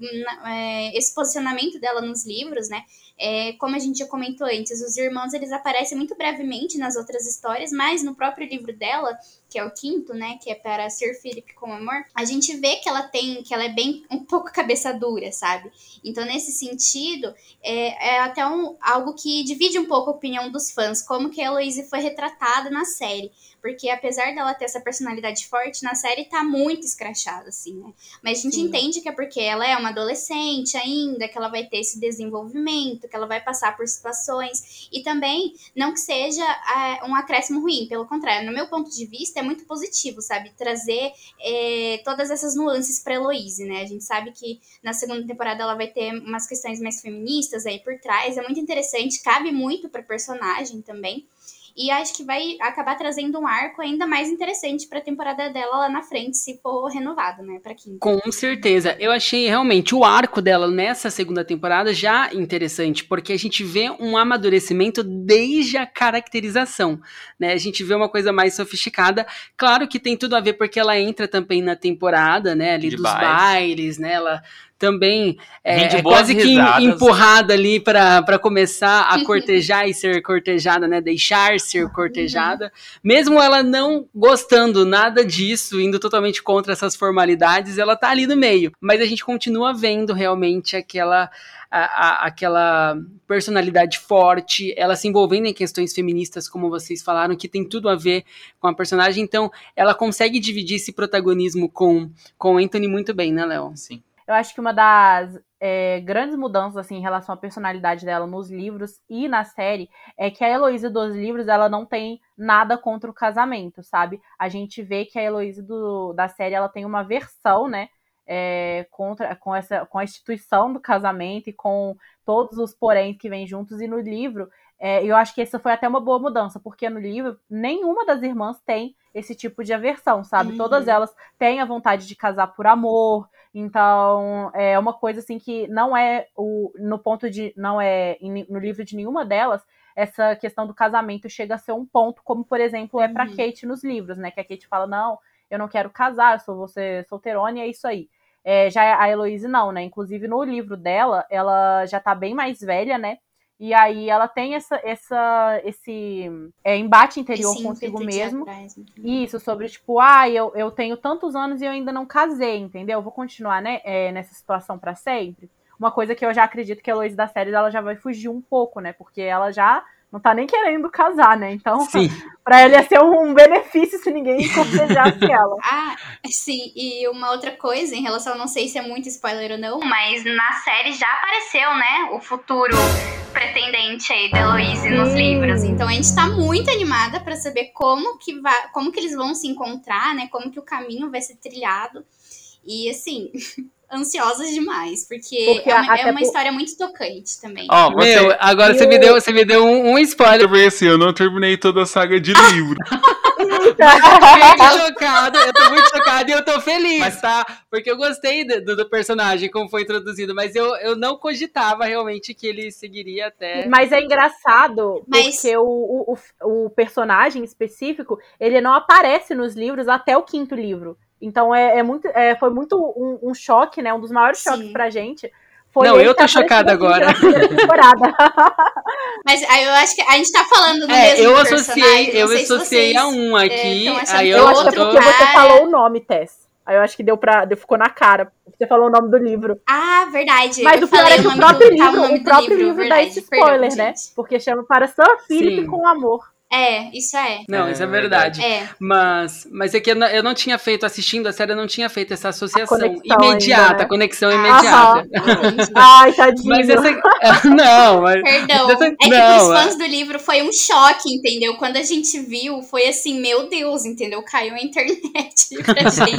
é, esse posicionamento dela nos livros, né? É, como a gente já comentou antes, os irmãos eles aparecem muito brevemente nas outras histórias, mas no próprio livro dela, que é o quinto, né, que é para Sir Philip com amor, a gente vê que ela tem, que ela é bem um pouco cabeça dura, sabe? Então nesse sentido é, é até um, algo que divide um pouco a opinião dos fãs, como que a Eloise foi retratada na série porque apesar dela ter essa personalidade forte, na série tá muito escrachada, assim, né? Mas a gente Sim. entende que é porque ela é uma adolescente ainda, que ela vai ter esse desenvolvimento, que ela vai passar por situações, e também não que seja é, um acréscimo ruim, pelo contrário, no meu ponto de vista é muito positivo, sabe? Trazer é, todas essas nuances pra Heloise, né? A gente sabe que na segunda temporada ela vai ter umas questões mais feministas aí por trás, é muito interessante, cabe muito pra personagem também. E acho que vai acabar trazendo um arco ainda mais interessante para a temporada dela lá na frente, se for renovado, né, para quinta. Com certeza. Eu achei realmente o arco dela nessa segunda temporada já interessante, porque a gente vê um amadurecimento desde a caracterização, né? A gente vê uma coisa mais sofisticada. Claro que tem tudo a ver porque ela entra também na temporada, né, ali De dos bailes, bailes né? Ela também é, é quase que risadas. empurrada ali para começar a cortejar e ser cortejada, né? Deixar ser cortejada. Uhum. Mesmo ela não gostando nada disso, indo totalmente contra essas formalidades, ela tá ali no meio. Mas a gente continua vendo realmente aquela. A, a, aquela personalidade forte, ela se envolvendo em questões feministas, como vocês falaram, que tem tudo a ver com a personagem. Então, ela consegue dividir esse protagonismo com, com Anthony muito bem, né, Léo? Sim. Eu acho que uma das é, grandes mudanças assim, em relação à personalidade dela nos livros e na série é que a Heloísa dos livros ela não tem nada contra o casamento, sabe? A gente vê que a Heloísa do, da série ela tem uma versão, né? É, contra com essa com a instituição do casamento e com todos os poréns que vêm juntos e no livro é, eu acho que essa foi até uma boa mudança porque no livro nenhuma das irmãs tem esse tipo de aversão sabe uhum. todas elas têm a vontade de casar por amor Então, é uma coisa assim que não é o no ponto de não é no livro de nenhuma delas, essa questão do casamento chega a ser um ponto, como por exemplo é para uhum. Kate nos livros, né? Que a Kate fala: "Não, eu não quero casar, eu sou você solteirona e é isso aí". É, já a Heloise não, né? Inclusive no livro dela, ela já tá bem mais velha, né? E aí ela tem essa, essa, esse é, embate interior consigo mesmo. Atrás, né? Isso, sobre tipo, ah, eu, eu tenho tantos anos e eu ainda não casei, entendeu? Eu vou continuar né, é, nessa situação para sempre. Uma coisa que eu já acredito que a Heloise da série ela já vai fugir um pouco, né? Porque ela já não tá nem querendo casar, né? Então, para ele ia ser um benefício se ninguém cortejasse ela. Ah, sim. E uma outra coisa em relação, não sei se é muito spoiler ou não, mas na série já apareceu, né? O futuro pretendente aí da Heloise nos livros. Então a gente tá muito animada para saber como que vai, como que eles vão se encontrar, né? Como que o caminho vai ser trilhado. E assim, ansiosas demais, porque, porque é uma, é uma por... história muito tocante também. Ó, oh, você... Meu, agora eu... você me deu, você me deu um, um spoiler. Eu assim, eu não terminei toda a saga de livro. eu tô muito chocado, eu tô muito chocado e eu tô feliz, mas tá? Porque eu gostei do, do, personagem, como foi introduzido, mas eu, eu não cogitava realmente que ele seguiria até. Mas é engraçado, mas... porque o, o, o personagem específico, ele não aparece nos livros até o quinto livro. Então é, é muito, é, foi muito um, um, choque, né? Um dos maiores Sim. choques pra gente. Foi não, eu tô chocada agora. Mas aí eu acho que a gente tá falando do é, mesmo eu associei, eu associei vocês, a um aqui. É, aí eu, eu acho que é porque você falou o nome, Tess. Aí eu acho que deu pra. Deu, ficou na cara. Você falou o nome do livro. Ah, verdade. Mas eu o pior é que o próprio do, livro, o, o próprio livro, livro dá esse spoiler, Perdão, né? Gente. Porque chama para Sir Philip com amor. É, isso é. Não, isso é verdade. É. Mas, mas é que eu não, eu não tinha feito, assistindo a série, eu não tinha feito essa associação imediata, ainda, né? conexão imediata. Ai, tadinho. Mas essa. Não, mas. Perdão. Essa, é que não, pros fãs é... do livro foi um choque, entendeu? Quando a gente viu, foi assim, meu Deus, entendeu? Caiu a internet pra gente.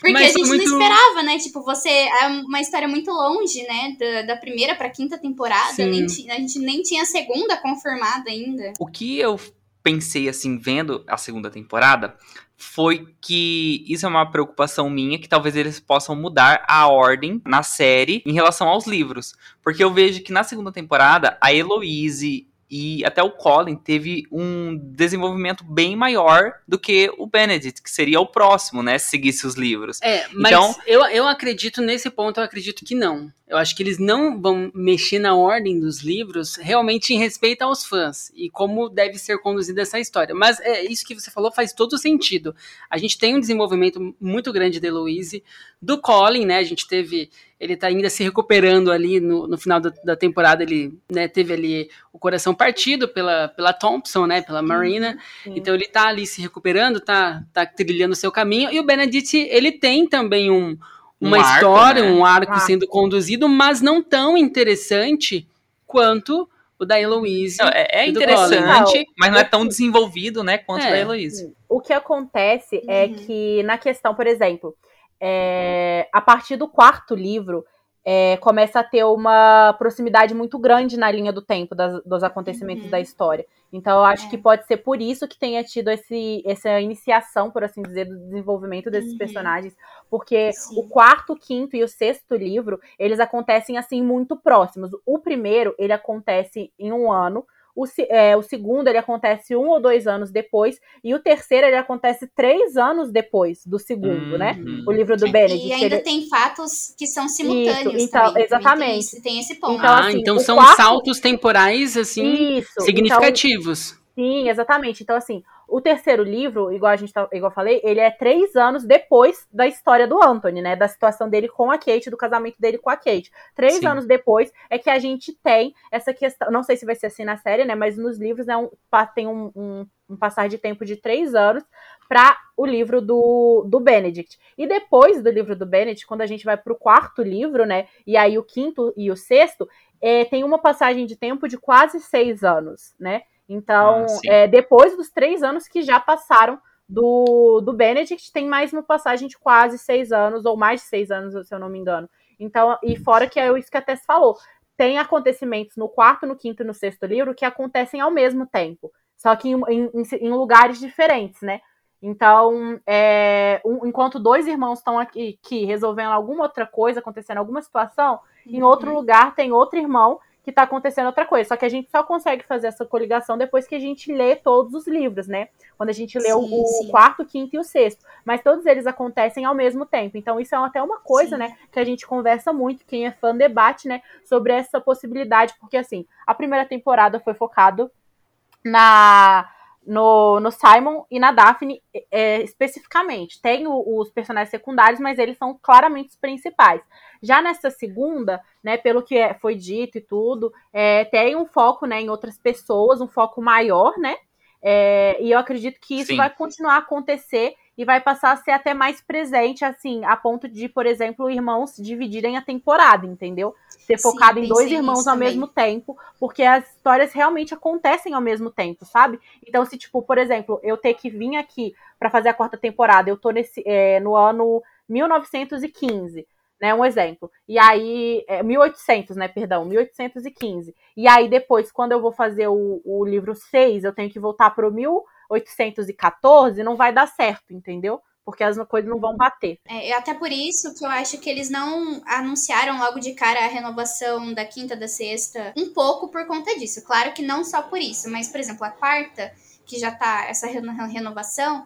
Porque mas a gente muito... não esperava, né? Tipo, você. É uma história muito longe, né? Da, da primeira pra quinta temporada. Nem, a gente nem tinha a segunda confirmada ainda. O que eu pensei assim, vendo a segunda temporada, foi que isso é uma preocupação minha, que talvez eles possam mudar a ordem na série em relação aos livros. Porque eu vejo que na segunda temporada, a Eloise e até o Colin teve um desenvolvimento bem maior do que o Benedict, que seria o próximo, né? Se seguisse os livros. É, mas então, eu, eu acredito nesse ponto, eu acredito que não. Eu acho que eles não vão mexer na ordem dos livros realmente em respeito aos fãs e como deve ser conduzida essa história. Mas é isso que você falou faz todo sentido. A gente tem um desenvolvimento muito grande da Eloise, do Colin, né? A gente teve. Ele tá ainda se recuperando ali no, no final da, da temporada. Ele né, teve ali o coração partido pela, pela Thompson, né? Pela Marina. Sim. Então ele tá ali se recuperando, tá, tá trilhando o seu caminho. E o Benedict, ele tem também um uma um história, arco, né? um arco ah. sendo conduzido, mas não tão interessante quanto o da Heloise. Não, é, é interessante, mas não é tão desenvolvido, né, quanto é. o da Heloise. O que acontece é uhum. é que, na questão, por exemplo, é, a partir do quarto livro, é, começa a ter uma proximidade muito grande na linha do tempo das, dos acontecimentos uhum. da história. Então, eu acho é. que pode ser por isso que tenha tido esse, essa iniciação, por assim dizer, do desenvolvimento desses uhum. personagens, porque Sim. o quarto, quinto e o sexto livro, eles acontecem assim muito próximos. O primeiro, ele acontece em um ano, o, é, o segundo ele acontece um ou dois anos depois, e o terceiro ele acontece três anos depois do segundo, né? uhum. né? O livro do Benedict. E ainda ele... tem fatos que são simultâneos. Isso, então, também, exatamente. Tem esse, tem esse ponto. Então, assim, ah, então são quarto... saltos temporais, assim, Isso, então significativos. Então, sim, exatamente. Então, assim, o terceiro livro, igual a gente tá, igual eu falei, ele é três anos depois da história do Anthony, né? Da situação dele com a Kate, do casamento dele com a Kate. Três Sim. anos depois é que a gente tem essa questão. Não sei se vai ser assim na série, né? Mas nos livros né, um, tem um, um, um passar de tempo de três anos para o livro do, do Benedict. E depois do livro do Benedict, quando a gente vai para o quarto livro, né? E aí o quinto e o sexto, é, tem uma passagem de tempo de quase seis anos, né? Então, ah, é, depois dos três anos que já passaram do, do Benedict, tem mais uma passagem de quase seis anos, ou mais de seis anos, se eu não me engano. Então, e fora que é isso que a Tess falou, tem acontecimentos no quarto, no quinto e no sexto livro que acontecem ao mesmo tempo, só que em, em, em lugares diferentes, né? Então, é, um, enquanto dois irmãos estão aqui, aqui resolvendo alguma outra coisa, acontecendo alguma situação, uhum. em outro lugar tem outro irmão que está acontecendo outra coisa. Só que a gente só consegue fazer essa coligação depois que a gente lê todos os livros, né? Quando a gente lê sim, o, sim. quarto, quinto e o sexto. Mas todos eles acontecem ao mesmo tempo. Então, isso é até uma coisa, sim. né? Que a gente conversa muito, quem é fã debate, né? Sobre essa possibilidade. Porque, assim, a primeira temporada foi focado na no, no Simon e na Daphne é, especificamente. Tem o, os personagens secundários, mas eles são claramente os principais. Já nessa segunda, né, pelo que é, foi dito e tudo, é, tem um foco né, em outras pessoas, um foco maior, né? É, e eu acredito que isso Sim. vai continuar a acontecer e vai passar a ser até mais presente, assim, a ponto de, por exemplo, irmãos dividirem a temporada, entendeu? Ser focado Sim, em dois irmãos ao também. mesmo tempo, porque as histórias realmente acontecem ao mesmo tempo, sabe? Então, se, tipo, por exemplo, eu ter que vir aqui para fazer a quarta temporada, eu tô nesse, é, no ano 1915 né? Um exemplo. E aí, é, 1800, né? Perdão, 1815. E aí, depois, quando eu vou fazer o, o livro 6, eu tenho que voltar pro 1800 814, não vai dar certo, entendeu? Porque as coisas não vão bater. É, até por isso que eu acho que eles não anunciaram logo de cara a renovação da quinta, da sexta, um pouco por conta disso. Claro que não só por isso, mas, por exemplo, a quarta, que já tá essa renovação,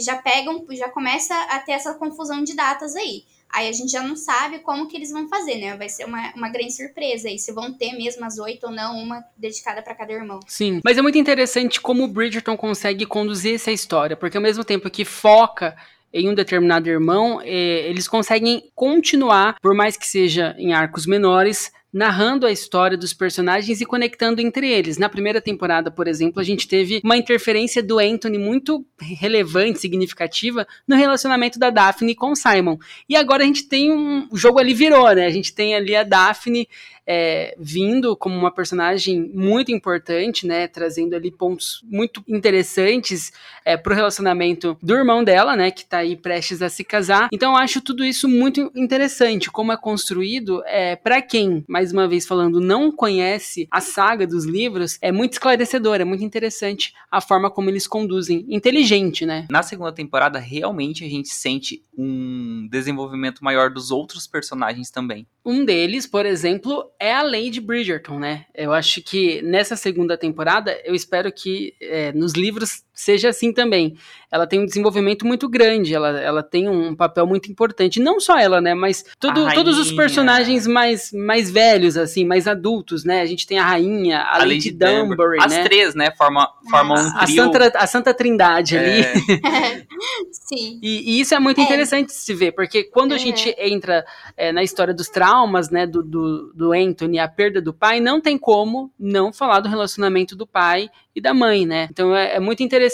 já pegam, já começa a ter essa confusão de datas aí. Aí a gente já não sabe como que eles vão fazer, né? Vai ser uma, uma grande surpresa aí, se vão ter mesmo as oito ou não, uma dedicada para cada irmão. Sim, mas é muito interessante como o Bridgerton consegue conduzir essa história, porque ao mesmo tempo que foca em um determinado irmão, eh, eles conseguem continuar, por mais que seja em arcos menores, narrando a história dos personagens e conectando entre eles. Na primeira temporada, por exemplo, a gente teve uma interferência do Anthony muito relevante, significativa, no relacionamento da Daphne com o Simon. E agora a gente tem um. O jogo ali virou, né? A gente tem ali a Daphne é, vindo como uma personagem muito importante, né? Trazendo ali pontos muito interessantes é, pro relacionamento do irmão dela, né? Que tá aí prestes a se casar. Então eu acho tudo isso muito interessante, como é construído, é, para quem, mais uma vez falando, não conhece a saga dos livros, é muito esclarecedor, é muito interessante a forma como eles conduzem. Inteligente, né? Na segunda temporada, realmente a gente sente um desenvolvimento maior dos outros personagens também. Um deles, por exemplo, é a Lady Bridgerton, né? Eu acho que nessa segunda temporada, eu espero que é, nos livros seja assim também. Ela tem um desenvolvimento muito grande, ela, ela tem um papel muito importante. Não só ela, né? Mas tudo, todos os personagens mais, mais velhos, assim, mais adultos, né? A gente tem a rainha, a, a Lady, Lady Dunbury, né? As três, né? Forma, formam um a, Santa, a Santa Trindade é. ali. Sim. E, e, isso é muito é. interessante se ver, porque quando a é. gente entra é, na história dos traumas, né? Do, do, do Anthony, a perda do pai, não tem como não falar do relacionamento do pai e da mãe, né? Então é, é, muito interessante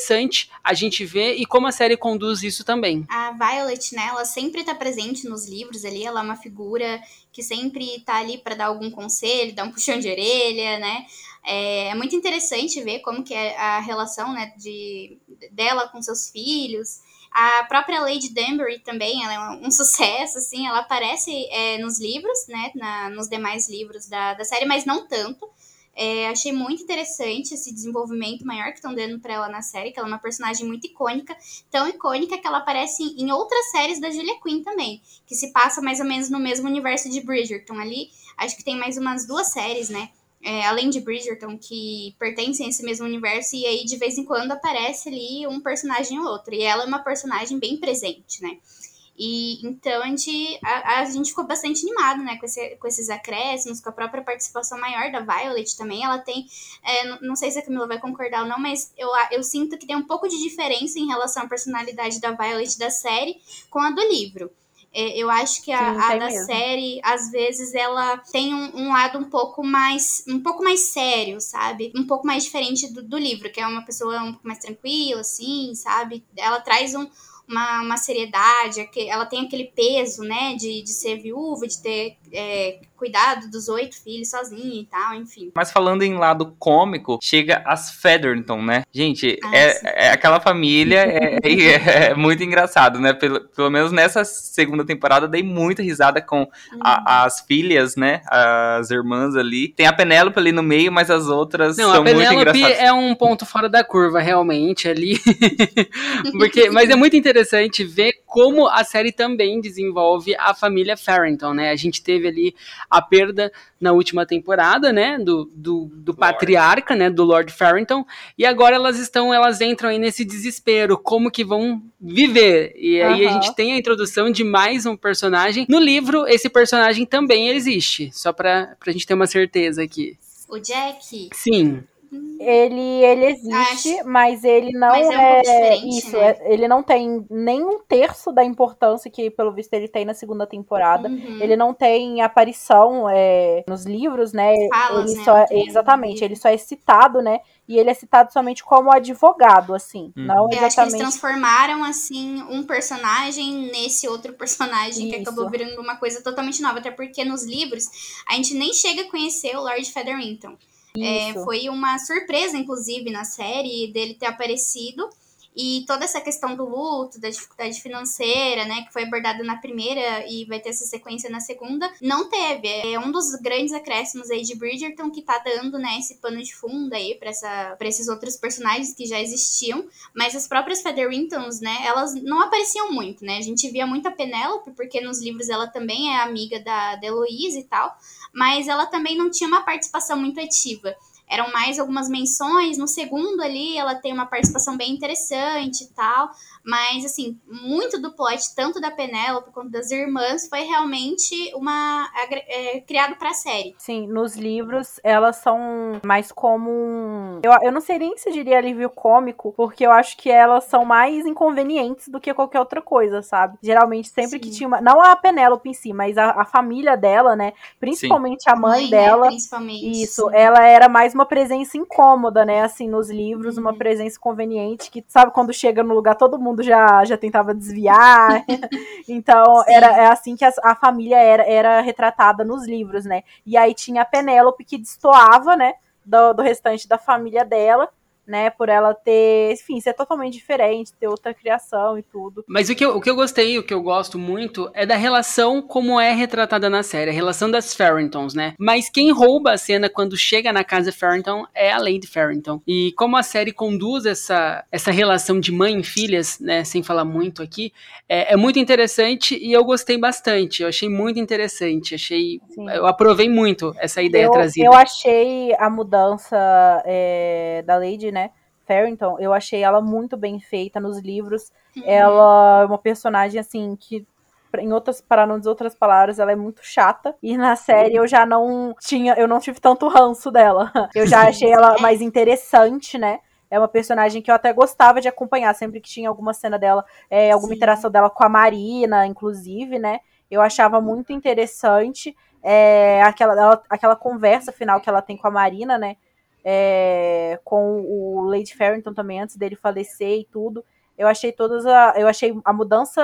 a gente ver e como a série conduz isso também. A Violet, né, ela sempre tá presente nos livros ali, ela é uma figura que sempre tá ali para dar algum conselho, dar um puxão de orelha, né? É, é, muito interessante ver como que é a relação, né, de, dela com seus filhos. A própria Lady Danbury também, ela é um sucesso, assim, ela aparece é, nos livros, né, na, nos demais livros da, da série, mas não tanto. É, achei muito interessante esse desenvolvimento maior que estão dando para ela na série, que ela é uma personagem muito icônica, tão icônica que ela aparece em outras séries da Julia Quinn também, que se passa mais ou menos no mesmo universo de Bridgerton ali. Acho que tem mais umas duas séries, né? É, além de Bridgerton, que pertencem a esse mesmo universo, e aí de vez em quando aparece ali um personagem ou outro. E ela é uma personagem bem presente, né? E então a gente, a, a, gente ficou bastante animado, né, com, esse, com esses acréscimos, com a própria participação maior da Violet também. Ela tem, é, não, sei se a Camila vai concordar ou não, mas eu, eu sinto que tem um pouco de diferença em relação à personalidade da Violet da série com a do livro. É, eu acho que a, Sim, a da mesmo. série, às vezes, ela tem um, um, lado um pouco mais um pouco mais sério, sabe? Um pouco mais diferente do, do livro, que é uma pessoa um pouco mais tranquila, assim, sabe? Ela traz um, uma, uma seriedade, ela tem aquele peso, né, de, de ser viúva, de ter é, cuidado dos oito filhos sozinha e tal, enfim. Mas falando em lado cômico, chega as Featherton, né? Gente, Ah, é, é aquela família é, é- é muito engraçado, né? Pelo, pelo menos nessa segunda temporada, dei muita risada com a- as filhas, né? As irmãs ali. Tem a Penélope ali no meio, mas as outras Não, são a muito Penélope engraçadas. é um ponto fora da curva, realmente, ali. Porque, mas é muito interessante ver como a série também desenvolve a família Farrington, né? A gente teve ali a perda na última temporada, né? Do, do, do patriarca, né? Do Lord Farrington. E agora elas estão, elas entram aí nesse desespero, como que vão viver. E aí a Aham. gente tem a introdução de mais um personagem. No livro, esse personagem também existe. Só pra, pra gente ter uma certeza aqui. O Jack, Sim. Ele, ele existe, Acho- mas ele não Mas é um é, isso. né? é- ele não tem nem um terço da importância que, pelo visto, ele tem na segunda temporada. uhum, Ele não tem aparição é, nos livros, né? Falas, ele né? só tem exatamente, ele só é citado, né? E ele é citado somente como advogado, assim, Uhum. não eu acho que eles exatamente. transformaram, assim, um personagem nesse outro personagem que Isso. acabou virando uma coisa totalmente nova. Até porque nos livros a gente nem chega a conhecer o Lord Featherington. É, foi uma surpresa, inclusive, na série dele ter aparecido. E toda essa questão do luto, da dificuldade financeira, né, que foi abordada na primeira e vai ter essa sequência na segunda, não teve. É um dos grandes acréscimos aí de Bridgerton que tá dando, né, esse pano de fundo aí pra, essa, pra esses outros personagens que já existiam. Mas as próprias Featheringtons, né, elas não apareciam muito, né? A gente via muito a Penélope, porque nos livros ela também é amiga da, da Heloise e tal, mas ela também não tinha uma participação muito ativa. Eram mais algumas menções. No segundo ali, ela tem uma participação bem interessante e tal. Mas, assim, muito do plot, tanto da Penélope quanto das irmãs, foi realmente uma é, criado pra série. Sim, nos livros elas são mais como um. Eu, eu não sei nem se eu diria alívio cômico, porque eu acho que elas são mais inconvenientes do que qualquer outra coisa, sabe? Geralmente, sempre que Sim. tinha uma. Não a Penélope em si, mas a, a família dela, né? Principalmente a mãe, né, dela. principalmente. Isso, ela era mais uma presença incômoda, né? Assim, nos livros, uma Uhum. presença conveniente que, sabe, quando chega no lugar, todo mundo já, já tentava desviar. então, Sim. era é assim que a, a família era, era retratada nos livros, né? E aí tinha a Penélope que destoava, né? Do, do restante da família dela, né? Por ela ter, enfim, ser totalmente diferente, ter outra criação e tudo. Mas o que, eu, o que eu gostei, o que eu gosto muito, é da relação como é retratada na série, a relação das Farringtons, né? Mas quem rouba a cena quando chega na casa Farrington é a Lady Farrington. E como a série conduz essa, essa relação de mãe e filhas, né? Sem falar muito aqui, é, é muito interessante e eu gostei bastante. Eu achei muito interessante. Achei. Sim. Eu aprovei muito essa ideia eu, trazida. eu achei a mudança é, da Lady, né? Farrington, eu achei ela muito bem feita nos livros. Uhum. Ela é uma personagem assim que em outras para não dizer outras palavras, ela é muito chata e na série eu já não tinha, eu não tive tanto ranço dela. Eu já achei ela mais interessante, né? É uma personagem que eu até gostava de acompanhar sempre que tinha alguma cena dela, é, alguma Sim. interação dela com a Marina, inclusive, né? Eu achava muito interessante é, aquela, ela- aquela conversa final que ela tem com a Marina, né? É, com o Lady Farrington também, antes dele falecer e tudo. Eu achei todas a. Eu achei a mudança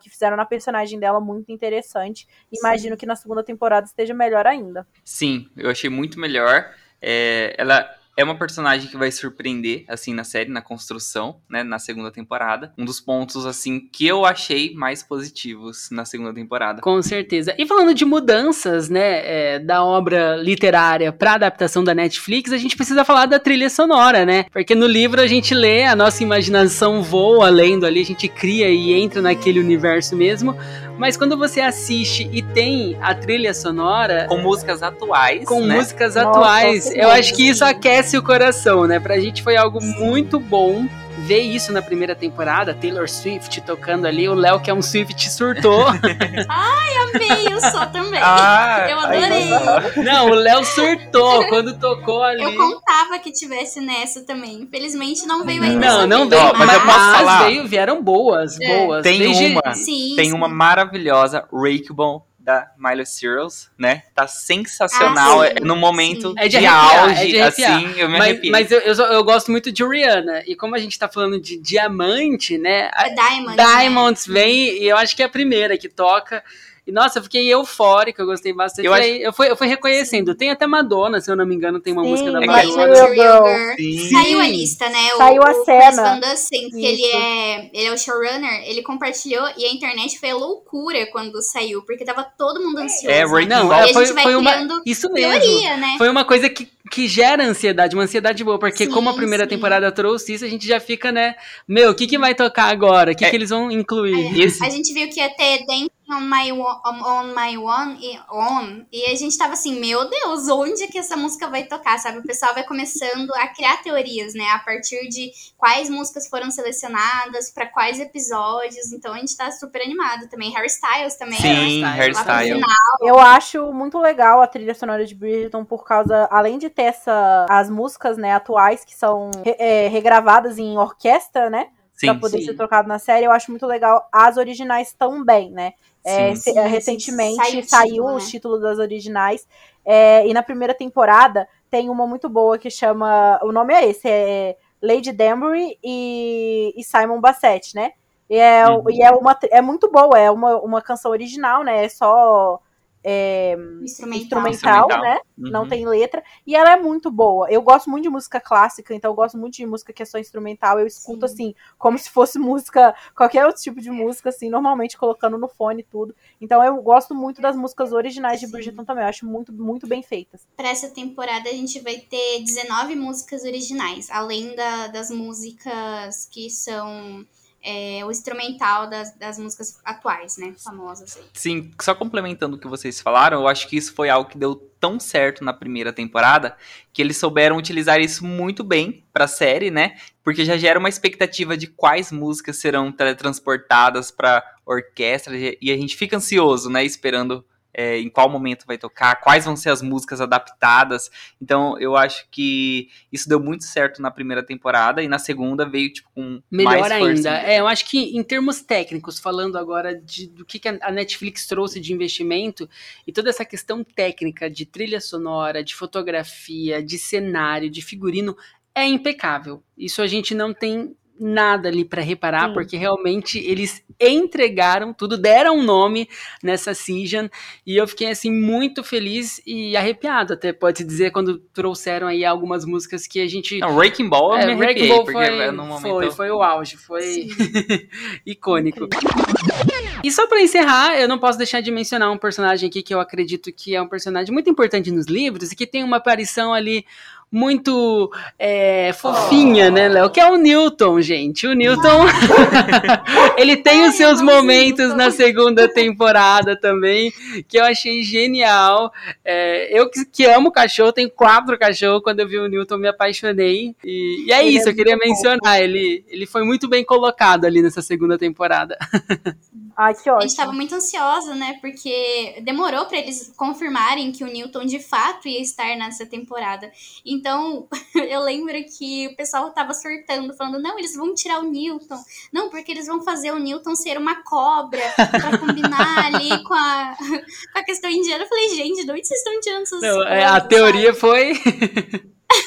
que fizeram na personagem dela muito interessante. Imagino que na segunda temporada esteja melhor ainda. Sim, eu achei muito melhor. É, ela é uma personagem que vai surpreender, assim, na série, na construção, né, na segunda temporada. Um dos pontos, assim, que eu achei mais positivos na segunda temporada. Com certeza. E falando de mudanças, né, é, da obra literária para adaptação da Netflix, a gente precisa falar da trilha sonora, né? Porque no livro a gente lê, a nossa imaginação voa lendo ali, a gente cria e entra naquele universo mesmo. Mas quando você assiste e tem a trilha sonora Com músicas atuais, com né? músicas Nossa, atuais, eu acho que isso sim. Aquece o coração, né? Pra gente foi algo muito bom ver isso na primeira temporada, Taylor Swift tocando ali, o Léo que é um Swift surtou. Amei, eu sou também. Ah, eu adorei. você- Não, o Léo surtou quando tocou ali. Eu contava que tivesse nessa também. Infelizmente não veio ainda. Não, não veio, Ó, mas eu posso mas falar? veio, vieram boas, É. boas. Tem Desde- uma. Sim, Tem sim. uma maravilhosa, Rakebone, da Miley Cyrus, né? Tá sensacional. Ah, é no momento sim. É de de, arrepiar, auge, é de assim, eu me Mas, arrepiei. mas eu, eu, eu gosto muito de Rihanna. E como a gente tá falando de diamante, né? a- É Diamond. né? Diamonds vem e eu acho que é a primeira que toca. E nossa, eu fiquei eufórica, eu gostei bastante. Eu acho- eu, fui, eu fui reconhecendo. Tem até Madonna, se eu não me engano, tem uma Sim, música da é Madonna. Sim. Saiu a lista, né? O, Saiu a o cena. Chris Van Dusen, que ele é, ele é o showrunner, ele compartilhou e a internet foi a loucura quando saiu, porque tava todo mundo ansioso. É, né? Breaking Não, Ball. E é, a foi, gente vai foi uma. criando Isso mesmo. teoria, né? Foi uma coisa que, que gera ansiedade, uma ansiedade boa, porque Sim, como a primeira sim. temporada trouxe isso, a gente já fica, né? Meu, o que, que vai tocar agora? O que, É. que eles vão incluir? Esse- A gente viu que ia ter Dancing on My, on my One e On, e a gente tava assim, meu Deus, onde é que essa música vai tocar, sabe? O pessoal vai começando a criar teorias, né? A partir de quais músicas foram selecionadas, pra quais episódios, então a gente tá super animado também. Harry Styles também, Sim, né? hairstyle. Final. Eu acho muito legal a trilha sonora de Bridgerton por causa, além de ter essa, as músicas, né, atuais que são re- é, regravadas em orquestra, né, Sim, pra poder sim. ser trocado na série, eu acho muito legal as originais também, né. É, sim. é, sim, recentemente saiu o saiu título, os né? títulos das originais é, e na primeira temporada tem uma muito boa que chama, o nome é esse, é Lady Danbury e, e Simon Bassett, né. E é, Uhum. e é, uma, é muito boa, é uma, uma canção original, né, é só é, Instrumental. instrumental, né? Uhum. Não tem letra. E ela é muito boa. Eu gosto muito de música clássica, então eu gosto muito de música que é só instrumental. Eu escuto Sim. assim, como se fosse música, qualquer outro tipo de música, assim, normalmente colocando no fone e tudo. Então eu gosto muito das músicas originais de Sim. Bridgerton também. Eu acho muito, muito bem feitas. Pra essa temporada a gente vai ter 19 músicas originais, além da- das músicas que são é, o instrumental das, das músicas atuais, né? Famosas aí. Sim, só complementando o que vocês falaram, eu acho que isso foi algo que deu tão certo na primeira temporada que eles souberam utilizar isso muito bem pra série, né? Porque já gera uma expectativa de quais músicas serão teletransportadas pra orquestra e a gente fica ansioso, né? Esperando é, em qual momento vai tocar, quais vão ser as músicas adaptadas. Então, eu acho que isso deu muito certo na primeira temporada e na segunda veio tipo com Melhor mais força ainda. É, eu acho que em termos técnicos, falando agora de, do que, que a Netflix trouxe de investimento e toda essa questão técnica de trilha sonora, de fotografia, de cenário, de figurino, é impecável. Isso a gente não tem nada ali para reparar, Sim. porque realmente eles entregaram tudo, deram um nome nessa season e eu fiquei assim muito feliz e arrepiado, até pode dizer quando trouxeram aí algumas músicas que a gente Não, Wrecking Ball eu é, me Wrecking arrepiei, Ball porque foi, no momento... foi, foi o auge, foi icônico. E só pra encerrar, eu não posso deixar de mencionar um personagem aqui que eu acredito que é um personagem muito importante nos livros e que tem uma aparição ali muito é, fofinha, né, Léo? Que é o Newton, gente. O Newton, ele tem os seus momentos na segunda temporada também, que eu achei genial. É, eu que, que amo cachorro, tenho quatro cachorros. Quando eu vi o Newton, me apaixonei. E, e é Ele isso, é eu queria mencionar. Ele, ele foi muito bem colocado ali nessa segunda temporada. Ai, que A gente tava ótimo. muito ansiosa, né? Porque demorou pra eles confirmarem que o Newton de fato ia estar nessa temporada. Então, eu lembro que o pessoal tava surtando, falando: não, eles vão tirar o Newton. Não, porque eles vão fazer o Newton ser uma cobra pra combinar ali com a, com a questão indiana. Eu falei: gente, de onde vocês estão tirando essas Não, coisas? é, a sabe?" teoria foi.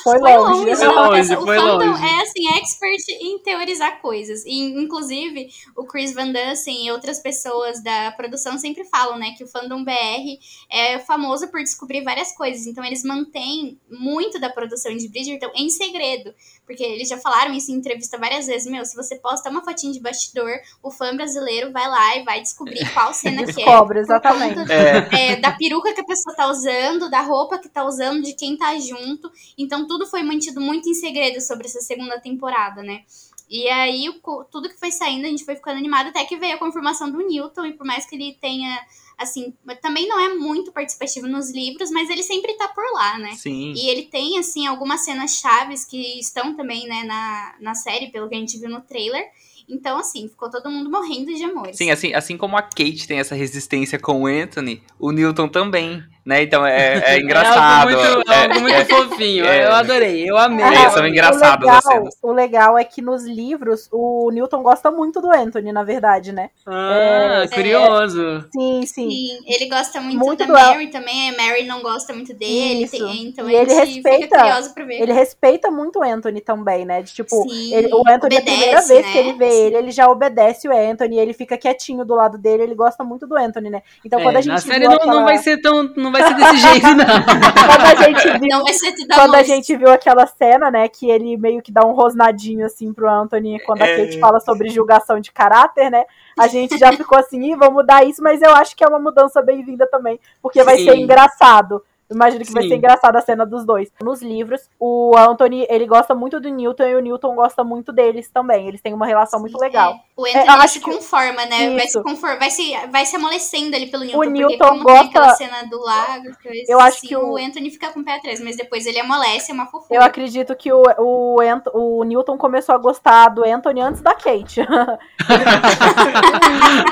Foi Foi longe. longe, né? Foi longe, Essa- foi o fandom longe. é assim, expert em teorizar coisas. E, inclusive, o Chris Van Dusen e outras pessoas da produção sempre falam, né, que o fandom BR é famoso por descobrir várias coisas. Então, eles mantêm muito da produção de Bridgerton em segredo. Porque eles já falaram isso em entrevista várias vezes. Meu, se você posta uma fotinha de bastidor, o fã brasileiro vai lá e vai descobrir qual cena que é. Descobre, exatamente. É, é, da peruca que a pessoa tá usando, da roupa que tá usando, de quem tá junto. Então tudo foi mantido muito em segredo sobre essa segunda temporada, né? E aí, o tudo que foi saindo, a gente foi ficando animado, até que veio a confirmação do Newton, e por mais que ele tenha, assim, também não é muito participativo nos livros, mas ele sempre tá por lá, né? sim. E ele tem, assim, algumas cenas chaves que estão também, né, na, na série, pelo que a gente viu no trailer. Então, assim, ficou todo mundo morrendo de amores. Sim, assim, assim como a Kate tem essa resistência com o Anthony, o Newton também, né? Então é, é É engraçado. algo muito, é- algo muito é- fofinho. é. Eu adorei, eu amei. É, Ah, são o engraçadas legal- as cenas. O legal é que nos livros o Newton gosta muito do Anthony, na verdade, né? Ah, É, curioso. Sim, sim. Sim, ele gosta muito, Muito da do- Mary também, a Mary não gosta muito dele, Isso. tem- então E a ele respeita- fica curioso pra ver. Ele respeita muito o Anthony também, né? De, tipo, Sim, ele- o Anthony, a primeira obedece, vez né? que ele vê ele, ele já obedece o Anthony, ele fica quietinho do lado dele, ele gosta muito do Anthony, né? Então, É, quando a gente na viu série não, aquela... não vai ser tão. Não vai ser desse jeito, não. quando a gente viu Não vai ser tudo quando a gente viu aquela cena, né, que ele meio que dá um rosnadinho assim pro Anthony quando a É. Kate fala sobre julgação de caráter, né? A gente já ficou assim, Ih, vamos mudar isso, mas eu acho que é uma mudança bem-vinda também, porque vai Sim. ser engraçado. Imagino que vai Sim. ser engraçada a cena dos dois. Nos livros, o Anthony, ele gosta muito do Newton e o Newton gosta muito deles também. Eles têm uma relação muito legal. É, o É, Anthony eu acho se que- conforma, né? Vai se, vai, se, vai se amolecendo ali pelo Newton. porque Newton como gosta- tem aquela cena do lago, coisa Eu acho assim, que o- o Anthony fica com o pé atrás, mas depois ele amolece, é uma fofura. Eu acredito que o, o, Ant- o Newton começou a gostar do Anthony antes da Kate.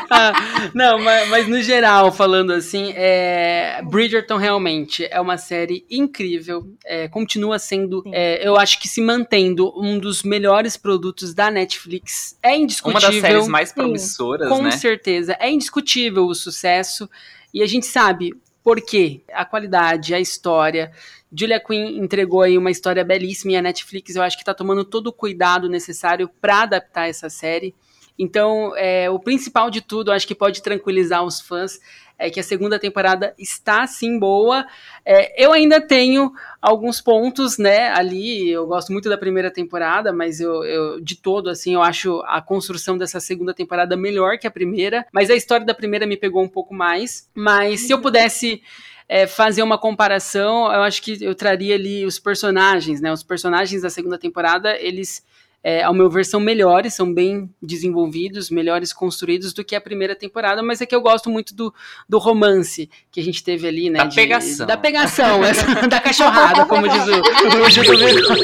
Ah, não, mas, mas no geral, falando assim, é, Bridgerton realmente é uma série incrível. é, continua sendo, é, eu acho que se mantendo um dos melhores produtos da Netflix. É Uma indiscutível. das séries mais Sim, promissoras, Com né? certeza. É indiscutível o sucesso. E a gente sabe por quê. A qualidade, a história. Julia Quinn entregou aí uma história belíssima e a Netflix eu acho que está tomando todo o cuidado necessário para adaptar essa série. Então, é, o principal de tudo, eu acho que pode tranquilizar os fãs, é que a segunda temporada está sim boa. É, eu ainda tenho alguns pontos, né, ali. Eu gosto muito da primeira temporada, mas eu, eu, de todo, assim, eu acho a construção dessa segunda temporada melhor que a primeira. Mas a história da primeira me pegou um pouco mais. Mas se eu pudesse é, fazer uma comparação, eu acho que eu traria ali os personagens, né? Os personagens da segunda temporada, eles é, ao meu ver, são melhores, são bem desenvolvidos, melhores construídos do que a primeira temporada, mas é que eu gosto muito do, do romance que a gente teve ali, né? Da de- pegação. Da pegação, essa- da cachorrada, como diz o, o Gildo Vigor.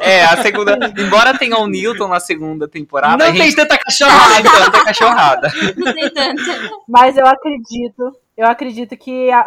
É, a segunda. embora tenha o Newton na segunda temporada, Não a tem gente tanta não cachorrada. tem tanta cachorrada. Não tem tanto. Mas eu acredito, eu acredito que a,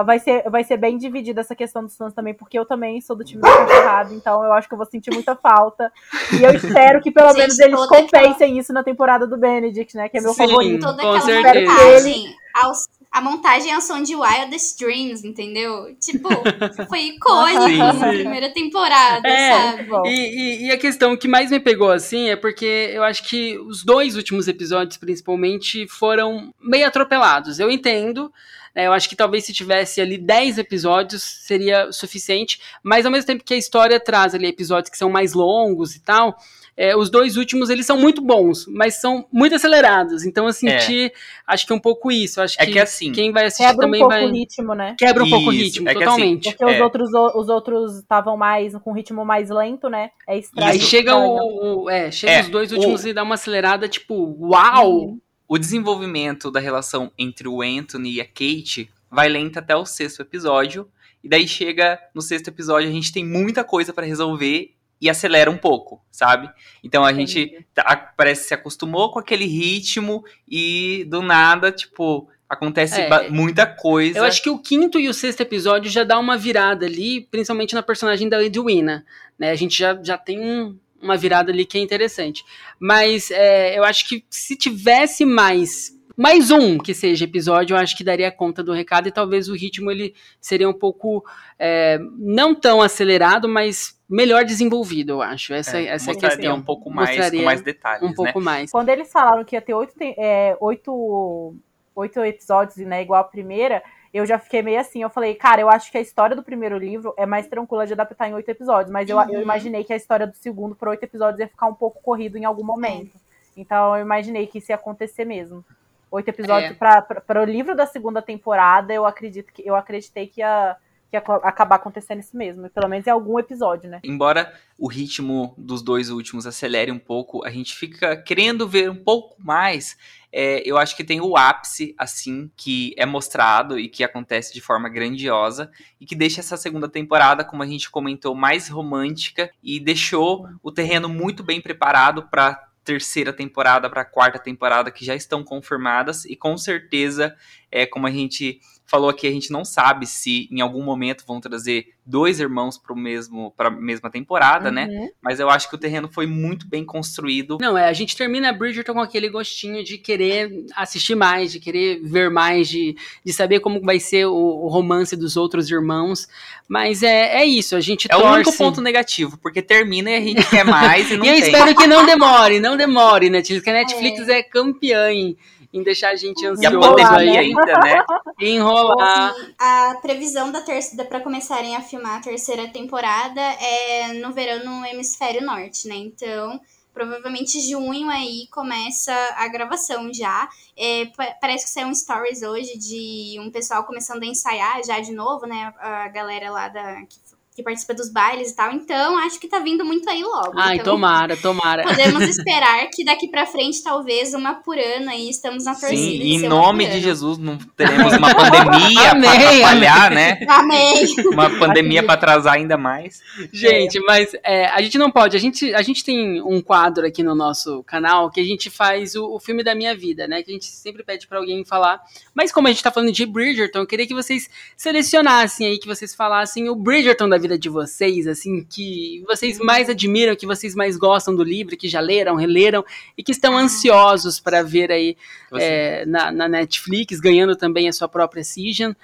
a- vai, ser, vai ser bem dividida essa questão dos fãs também, porque eu também sou do time da cachorrada, então eu acho que eu vou sentir muita falta. E eu espero que pelo Gente, menos eles compensem isso na temporada do Benedict, né? Que é meu Sim. favorito. Toda Com aquela certeza. montagem. aos- a montagem é o som de Wildest Dreams, entendeu? Tipo, foi icônico na primeira temporada, É, sabe? E, e- e a questão que mais me pegou assim é porque eu acho que os dois últimos episódios, principalmente, foram meio atropelados. Eu entendo. né, eu acho que talvez se tivesse ali 10 episódios seria suficiente, mas ao mesmo tempo que a história traz ali episódios que são mais longos e tal, é, os dois últimos eles são muito bons, mas são muito acelerados. Então eu senti, acho que é um pouco isso. Acho É que, que assim. quem vai assistir Quebra um também pouco vai o ritmo, né? quebra um pouco o Isso, ritmo, é que assim, totalmente. Porque os É. outros os outros estavam mais com um ritmo mais lento, né? É estranho. Aí chega o, o- é, chega É, os dois o- últimos e dá uma acelerada, tipo, uau! O desenvolvimento da relação entre o Anthony e a Kate vai lento até o sexto episódio. E daí chega no sexto episódio, a gente tem muita coisa pra resolver e acelera um pouco, sabe? Então a gente tá- parece que se acostumou com aquele ritmo e do nada, tipo, acontece É. muita coisa. Eu acho que o quinto e o sexto episódio já dá uma virada ali, principalmente na personagem da Edwina, né? A gente já, já tem um- uma virada ali que é interessante. Mas é, eu acho que se tivesse mais mais um que seja episódio, eu acho que daria conta do recado e talvez o ritmo ele seria um pouco é, não tão acelerado, mas melhor desenvolvido, eu acho. Essa, É, essa mostraria questão. um pouco mais, Mostraria com mais detalhes, um né? pouco mais. Quando eles falaram que ia ter oito, é, oito, oito episódios, né, igual a primeira, eu já fiquei meio assim. Eu falei, cara, eu acho que a história do primeiro livro é mais tranquila de adaptar em oito episódios, mas eu, eu Uhum. imaginei que a história do segundo por oito episódios ia ficar um pouco corrido em algum momento. Então eu imaginei que isso ia acontecer mesmo. Oito episódios É. para o livro da segunda temporada, eu acredito que eu acreditei que ia, que ia acabar acontecendo isso mesmo. Pelo menos em algum episódio, né? Embora o ritmo dos dois últimos acelere um pouco, a gente fica querendo ver um pouco mais. É, eu acho que tem o ápice, assim, que é mostrado e que acontece de forma grandiosa e que deixa essa segunda temporada, como a gente comentou, mais romântica e deixou o terreno muito bem preparado para terceira temporada para a quarta temporada que já estão confirmadas e com certeza é como a gente falou aqui, a gente não sabe se em algum momento vão trazer dois irmãos para mesmo para a mesma temporada, né? Uhum. Mas eu acho que o terreno foi muito bem construído. Não, é, a gente termina Bridgerton com aquele gostinho de querer assistir mais, de querer ver mais, de, de saber como vai ser o, o romance dos outros irmãos. Mas é, é isso, a gente É o torce. único ponto negativo, porque termina e a gente quer mais e não e eu tem. espero que não demore, não demore, Netflix, que a Netflix é, campeã em, em deixar a gente E a ansioso Enrolar, pandemia aí, ainda, né? e enrolar. E a previsão da terceira para começarem a filmar a terceira temporada é no verão no hemisfério norte, né? Então, provavelmente junho aí começa a gravação já. É, pa- parece que saiu um stories hoje de um pessoal começando a ensaiar já de novo, né? A galera lá da que, que participa dos bailes e tal. Então, acho que tá vindo muito aí logo. Ai, então, tomara, tomara. Podemos esperar que daqui pra frente, talvez, uma por ano aí, estamos na torcida. Sim, em uma nome de. Jesus não teremos uma pandemia para Amém, atrapalhar, né? Amém! Uma pandemia para atrasar ainda mais. Gente, mas é, a gente não pode. A gente, a gente tem um quadro aqui no nosso canal que a gente faz o, o filme da minha vida, né? Que a gente sempre pede pra alguém falar. Mas como a gente tá falando de Bridgerton, eu queria que vocês selecionassem aí, que vocês falassem o Bridgerton da vida de vocês, assim, que vocês mais admiram, que vocês mais gostam do livro, que já leram, releram e que estão ansiosos pra ver aí é, na, na Netflix, ganhando também a sua própria season.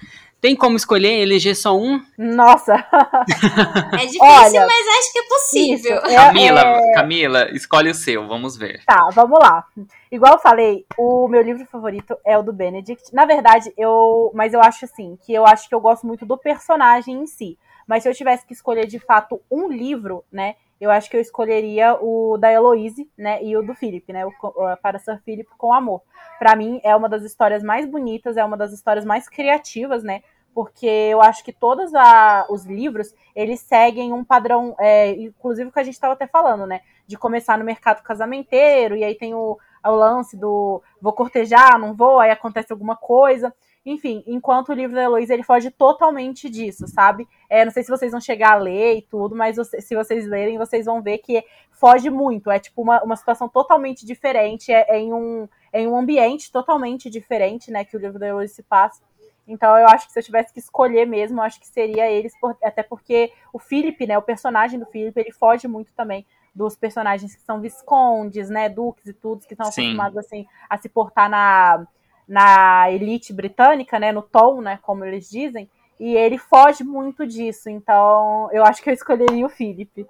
Tem como escolher, eleger só um? Nossa, É difícil, Olha, mas acho que é possível. isso. É, Camila, é, Camila, escolhe o seu, vamos ver. Tá, vamos lá. Igual eu falei, o meu livro favorito é o do Benedict. Na verdade, eu. Mas eu acho assim, que eu acho que eu gosto muito do personagem em si. Mas se eu tivesse que escolher de fato um livro, né? Eu acho que eu escolheria o da Heloise, né? E o do Philip, né? O, o para Sir Philip com amor. Pra mim, é uma das histórias mais bonitas, é uma das histórias mais criativas, né? Porque eu acho que todos a- os livros, eles seguem um padrão, é, inclusive o que a gente estava até falando, né? De começar no mercado casamenteiro, e aí tem o, o lance do vou cortejar, não vou, aí acontece alguma coisa. Enfim, enquanto o livro da Heloísa, ele foge totalmente disso, sabe? É, não sei se vocês vão chegar a ler e tudo, mas se vocês lerem, vocês vão ver que foge muito. É tipo uma, uma situação totalmente diferente, é, é em, um, é em um ambiente totalmente diferente, né? Que o livro da Heloísa se passa. Então eu acho que se eu tivesse que escolher mesmo, eu acho que seria eles, por- até porque o Philip, né? O personagem do Philip, ele foge muito também dos personagens que são viscondes, né? Duques e tudo, que estão acostumados assim a se portar na, na elite britânica, né? No tom, né? Como eles dizem. E ele foge muito disso. Então eu acho que eu escolheria o Philip.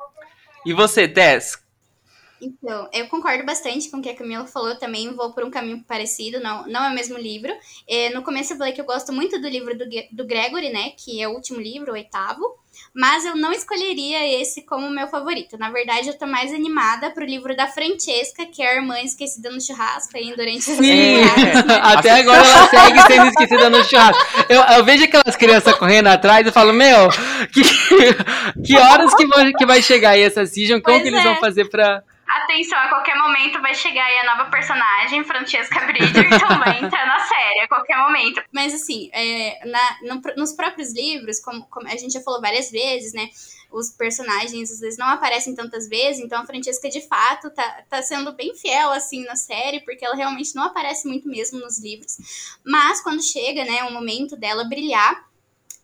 E você, Tess? Então, eu concordo bastante com o que a Camila falou, eu também vou por um caminho parecido, não, não é o mesmo livro. É, no começo eu falei que eu gosto muito do livro do, do Gregory, né, que é o último livro, o oitavo, mas eu não escolheria esse como meu favorito. Na verdade, eu tô mais animada pro livro da Francesca, que é a irmã esquecida no churrasco aí durante as Sim, temporadas, né? até agora ela segue sendo esquecida no churrasco. Eu, eu vejo aquelas crianças correndo atrás e falo, meu, que, que horas que vai, que vai chegar aí essa season? Como Pois que eles é. vão fazer pra... Atenção, a qualquer momento vai chegar aí a nova personagem, Francesca Bridgerton, vai entrar na série a qualquer momento. Mas assim, é, na- no- nos próprios livros, como, como a gente já falou várias vezes, né? Os personagens às vezes não aparecem tantas vezes, então a Francesca de fato tá, tá sendo bem fiel assim na série, porque ela realmente não aparece muito mesmo nos livros. Mas quando chega, né, o momento dela brilhar,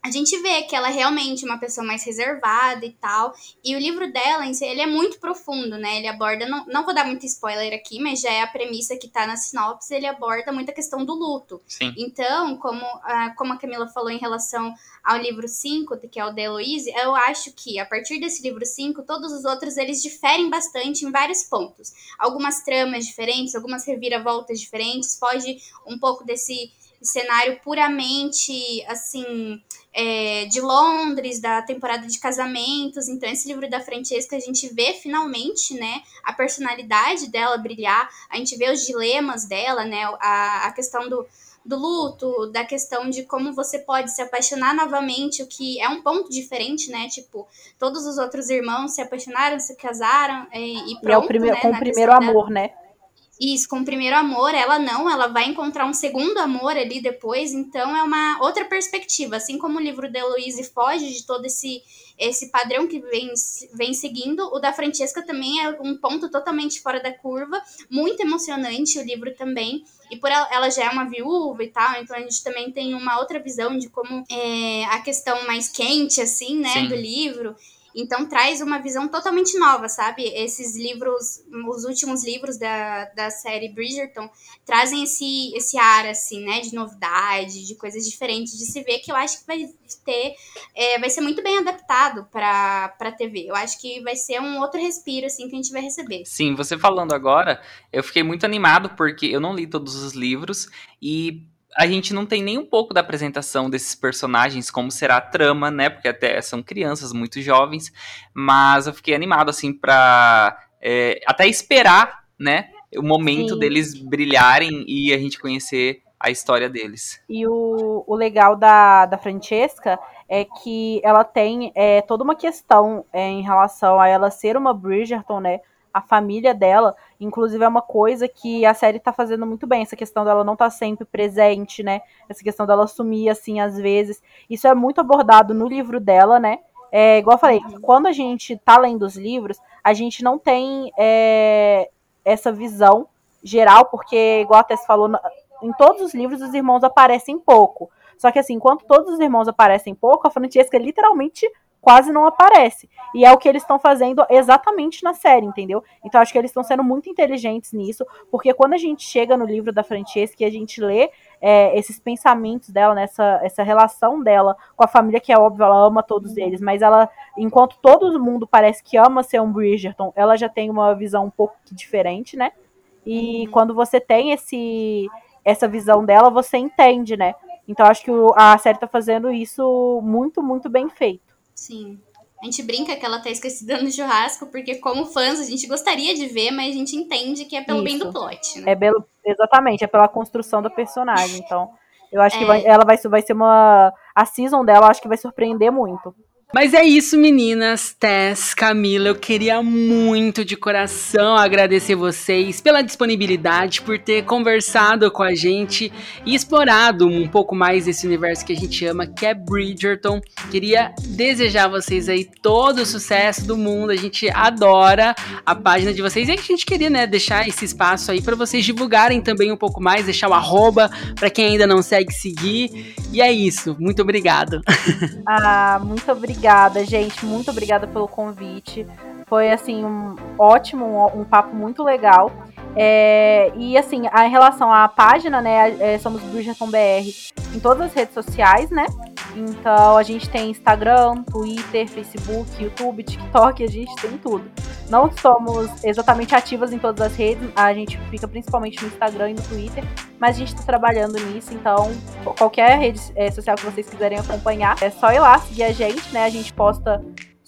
a gente vê que ela é realmente uma pessoa mais reservada e tal. E o livro dela, em si, ele é muito profundo, né? Ele aborda, não, não vou dar muito spoiler aqui, mas já é a premissa que tá na sinopse, ele aborda muita questão do luto. Sim. Então, como, a- como a Camila falou em relação ao livro 5, que é o da Heloise, eu acho que a partir desse livro 5, todos os outros eles diferem bastante em vários pontos. Algumas tramas diferentes, algumas reviravoltas diferentes, foge um pouco desse cenário puramente, assim, é, de Londres, da temporada de casamentos. Então, esse livro da Francesca, a gente vê finalmente, né, a personalidade dela brilhar, a gente vê os dilemas dela, né, a, a questão do, do luto, da questão de como você pode se apaixonar novamente, o que é um ponto diferente, né, tipo, todos os outros irmãos se apaixonaram, se casaram e, e pronto, E é o primeiro, né, com o primeiro amor, né? Isso, com o primeiro amor, ela não, ela vai encontrar um segundo amor ali depois, então é uma outra perspectiva. Assim como o livro da Heloise foge de todo esse, esse padrão que vem, vem seguindo, o da Francesca também é um ponto totalmente fora da curva, muito emocionante o livro também. E por ela, ela já é uma viúva e tal, então a gente também tem uma outra visão de como é a questão mais quente, assim, né, Sim. do livro. Então traz uma visão totalmente nova, sabe? Esses livros, os últimos livros da, da série Bridgerton, trazem esse, esse ar, assim, né? De novidade, de coisas diferentes de se ver, que eu acho que vai ter. É, vai ser muito bem adaptado pra, pra TV. Eu acho que vai ser um outro respiro, assim, que a gente vai receber. Sim, você falando agora, eu fiquei muito animado porque eu não li todos os livros e a gente não tem nem um pouco da apresentação desses personagens, como será a trama, né? Porque até são crianças muito jovens, mas eu fiquei animado, assim, pra é, até esperar, né? O momento Sim. deles brilharem e a gente conhecer a história deles. E o, o legal da, da Francesca é que ela tem é, toda uma questão é, em relação a ela ser uma Bridgerton, né? A família dela. Inclusive, é uma coisa que a série tá fazendo muito bem, essa questão dela não tá sempre presente, né? Essa questão dela sumir, assim, às vezes. Isso é muito abordado no livro dela, né? É, igual eu falei, quando a gente tá lendo os livros, a gente não tem é, essa visão geral, porque, igual a Tess falou, em todos os livros os irmãos aparecem pouco. Só que assim, enquanto todos os irmãos aparecem pouco, a Francesca literalmente quase não aparece. E é o que eles estão fazendo exatamente na série, entendeu? Então acho que eles estão sendo muito inteligentes nisso, porque quando a gente chega no livro da Francesca e a gente lê é, esses pensamentos dela, nessa essa relação dela com a família, que é óbvio, ela ama todos eles, mas ela, enquanto todo mundo parece que ama ser um Bridgerton, ela já tem uma visão um pouco diferente, né? E uhum. quando você tem esse essa visão dela, você entende, né? Então acho que a série tá fazendo isso muito, muito bem feito. Sim. A gente brinca que ela tá esquecida no churrasco, porque como fãs a gente gostaria de ver, mas a gente entende que é pelo Isso. bem do plot. Né? É pelo, exatamente, é pela construção da personagem. Então, eu acho é. que vai, ela vai, vai ser uma. A season dela, acho que vai surpreender muito. Mas é isso, meninas. Tess, Camila, eu queria muito de coração agradecer vocês pela disponibilidade, por ter conversado com a gente e explorado um pouco mais esse universo que a gente ama, que é Bridgerton. Queria desejar a vocês aí todo o sucesso do mundo. A gente adora a página de vocês e a gente queria, né, deixar esse espaço aí para vocês divulgarem também um pouco mais, deixar o arroba para quem ainda não segue seguir. E é isso. Muito obrigado. Ah, muito obrigada obrigada, gente. Muito obrigada pelo convite. Foi assim um ótimo, um, um papo muito legal. É, e assim, a, em relação à página, né, é, somos Bridgerton BR em todas as redes sociais, né? Então a gente tem Instagram, Twitter, Facebook, YouTube, TikTok, a gente tem tudo. Não somos exatamente ativas em todas as redes, a gente fica principalmente no Instagram e no Twitter, mas a gente está trabalhando nisso, então qualquer rede é, social que vocês quiserem acompanhar, é só ir lá seguir a gente, né? A gente posta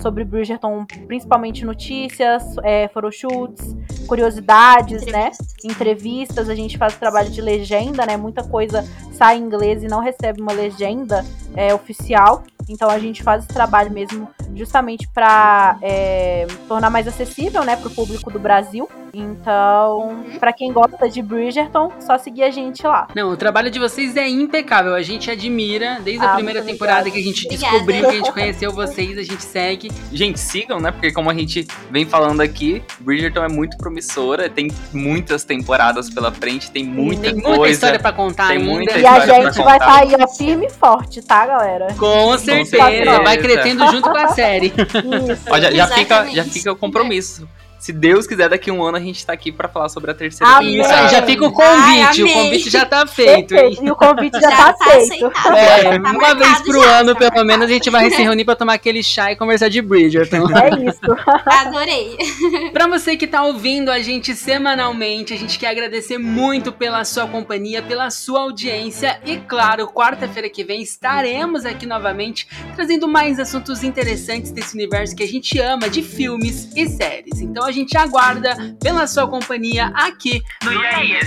sobre Bridgerton, principalmente notícias, é, photoshoots, curiosidades, né? Entrevistas, a gente faz trabalho de legenda, né? Muita coisa sai em inglês e não recebe uma legenda é, oficial. Então a gente faz esse trabalho mesmo justamente para é, tornar mais acessível, né, para o público do Brasil. Então, uhum. para quem gosta de Bridgerton, só seguir a gente lá. Não, o trabalho de vocês é impecável. A gente admira desde ah, a primeira temporada que a gente Obrigada. descobriu, que a gente conheceu vocês, a gente segue. Gente, sigam, né? Porque como a gente vem falando aqui, Bridgerton é muito promissora, tem muitas temporadas pela frente, tem muita tem coisa. Tem muita história para contar tem ainda. Muita e a gente vai ó, firme e forte, tá, galera? Com certeza. Com certeza. Vai crescendo junto com a série. Isso. Ó, já, já, fica, já fica o compromisso se Deus quiser, daqui a um ano a gente tá aqui para falar sobre a terceira amém. temporada. Isso, já fica o convite, Ai, o convite já tá feito. E o convite já, já tá, tá feito. É, tá uma vez pro já, ano, tá pelo menos, a gente vai se reunir para tomar aquele chá e conversar de Bridgerton. É isso. Adorei. pra você que tá ouvindo a gente semanalmente, a gente quer agradecer muito pela sua companhia, pela sua audiência e, claro, quarta-feira que vem estaremos aqui novamente trazendo mais assuntos interessantes desse universo que a gente ama de filmes e séries. Então a gente aguarda pela sua companhia aqui no E aí?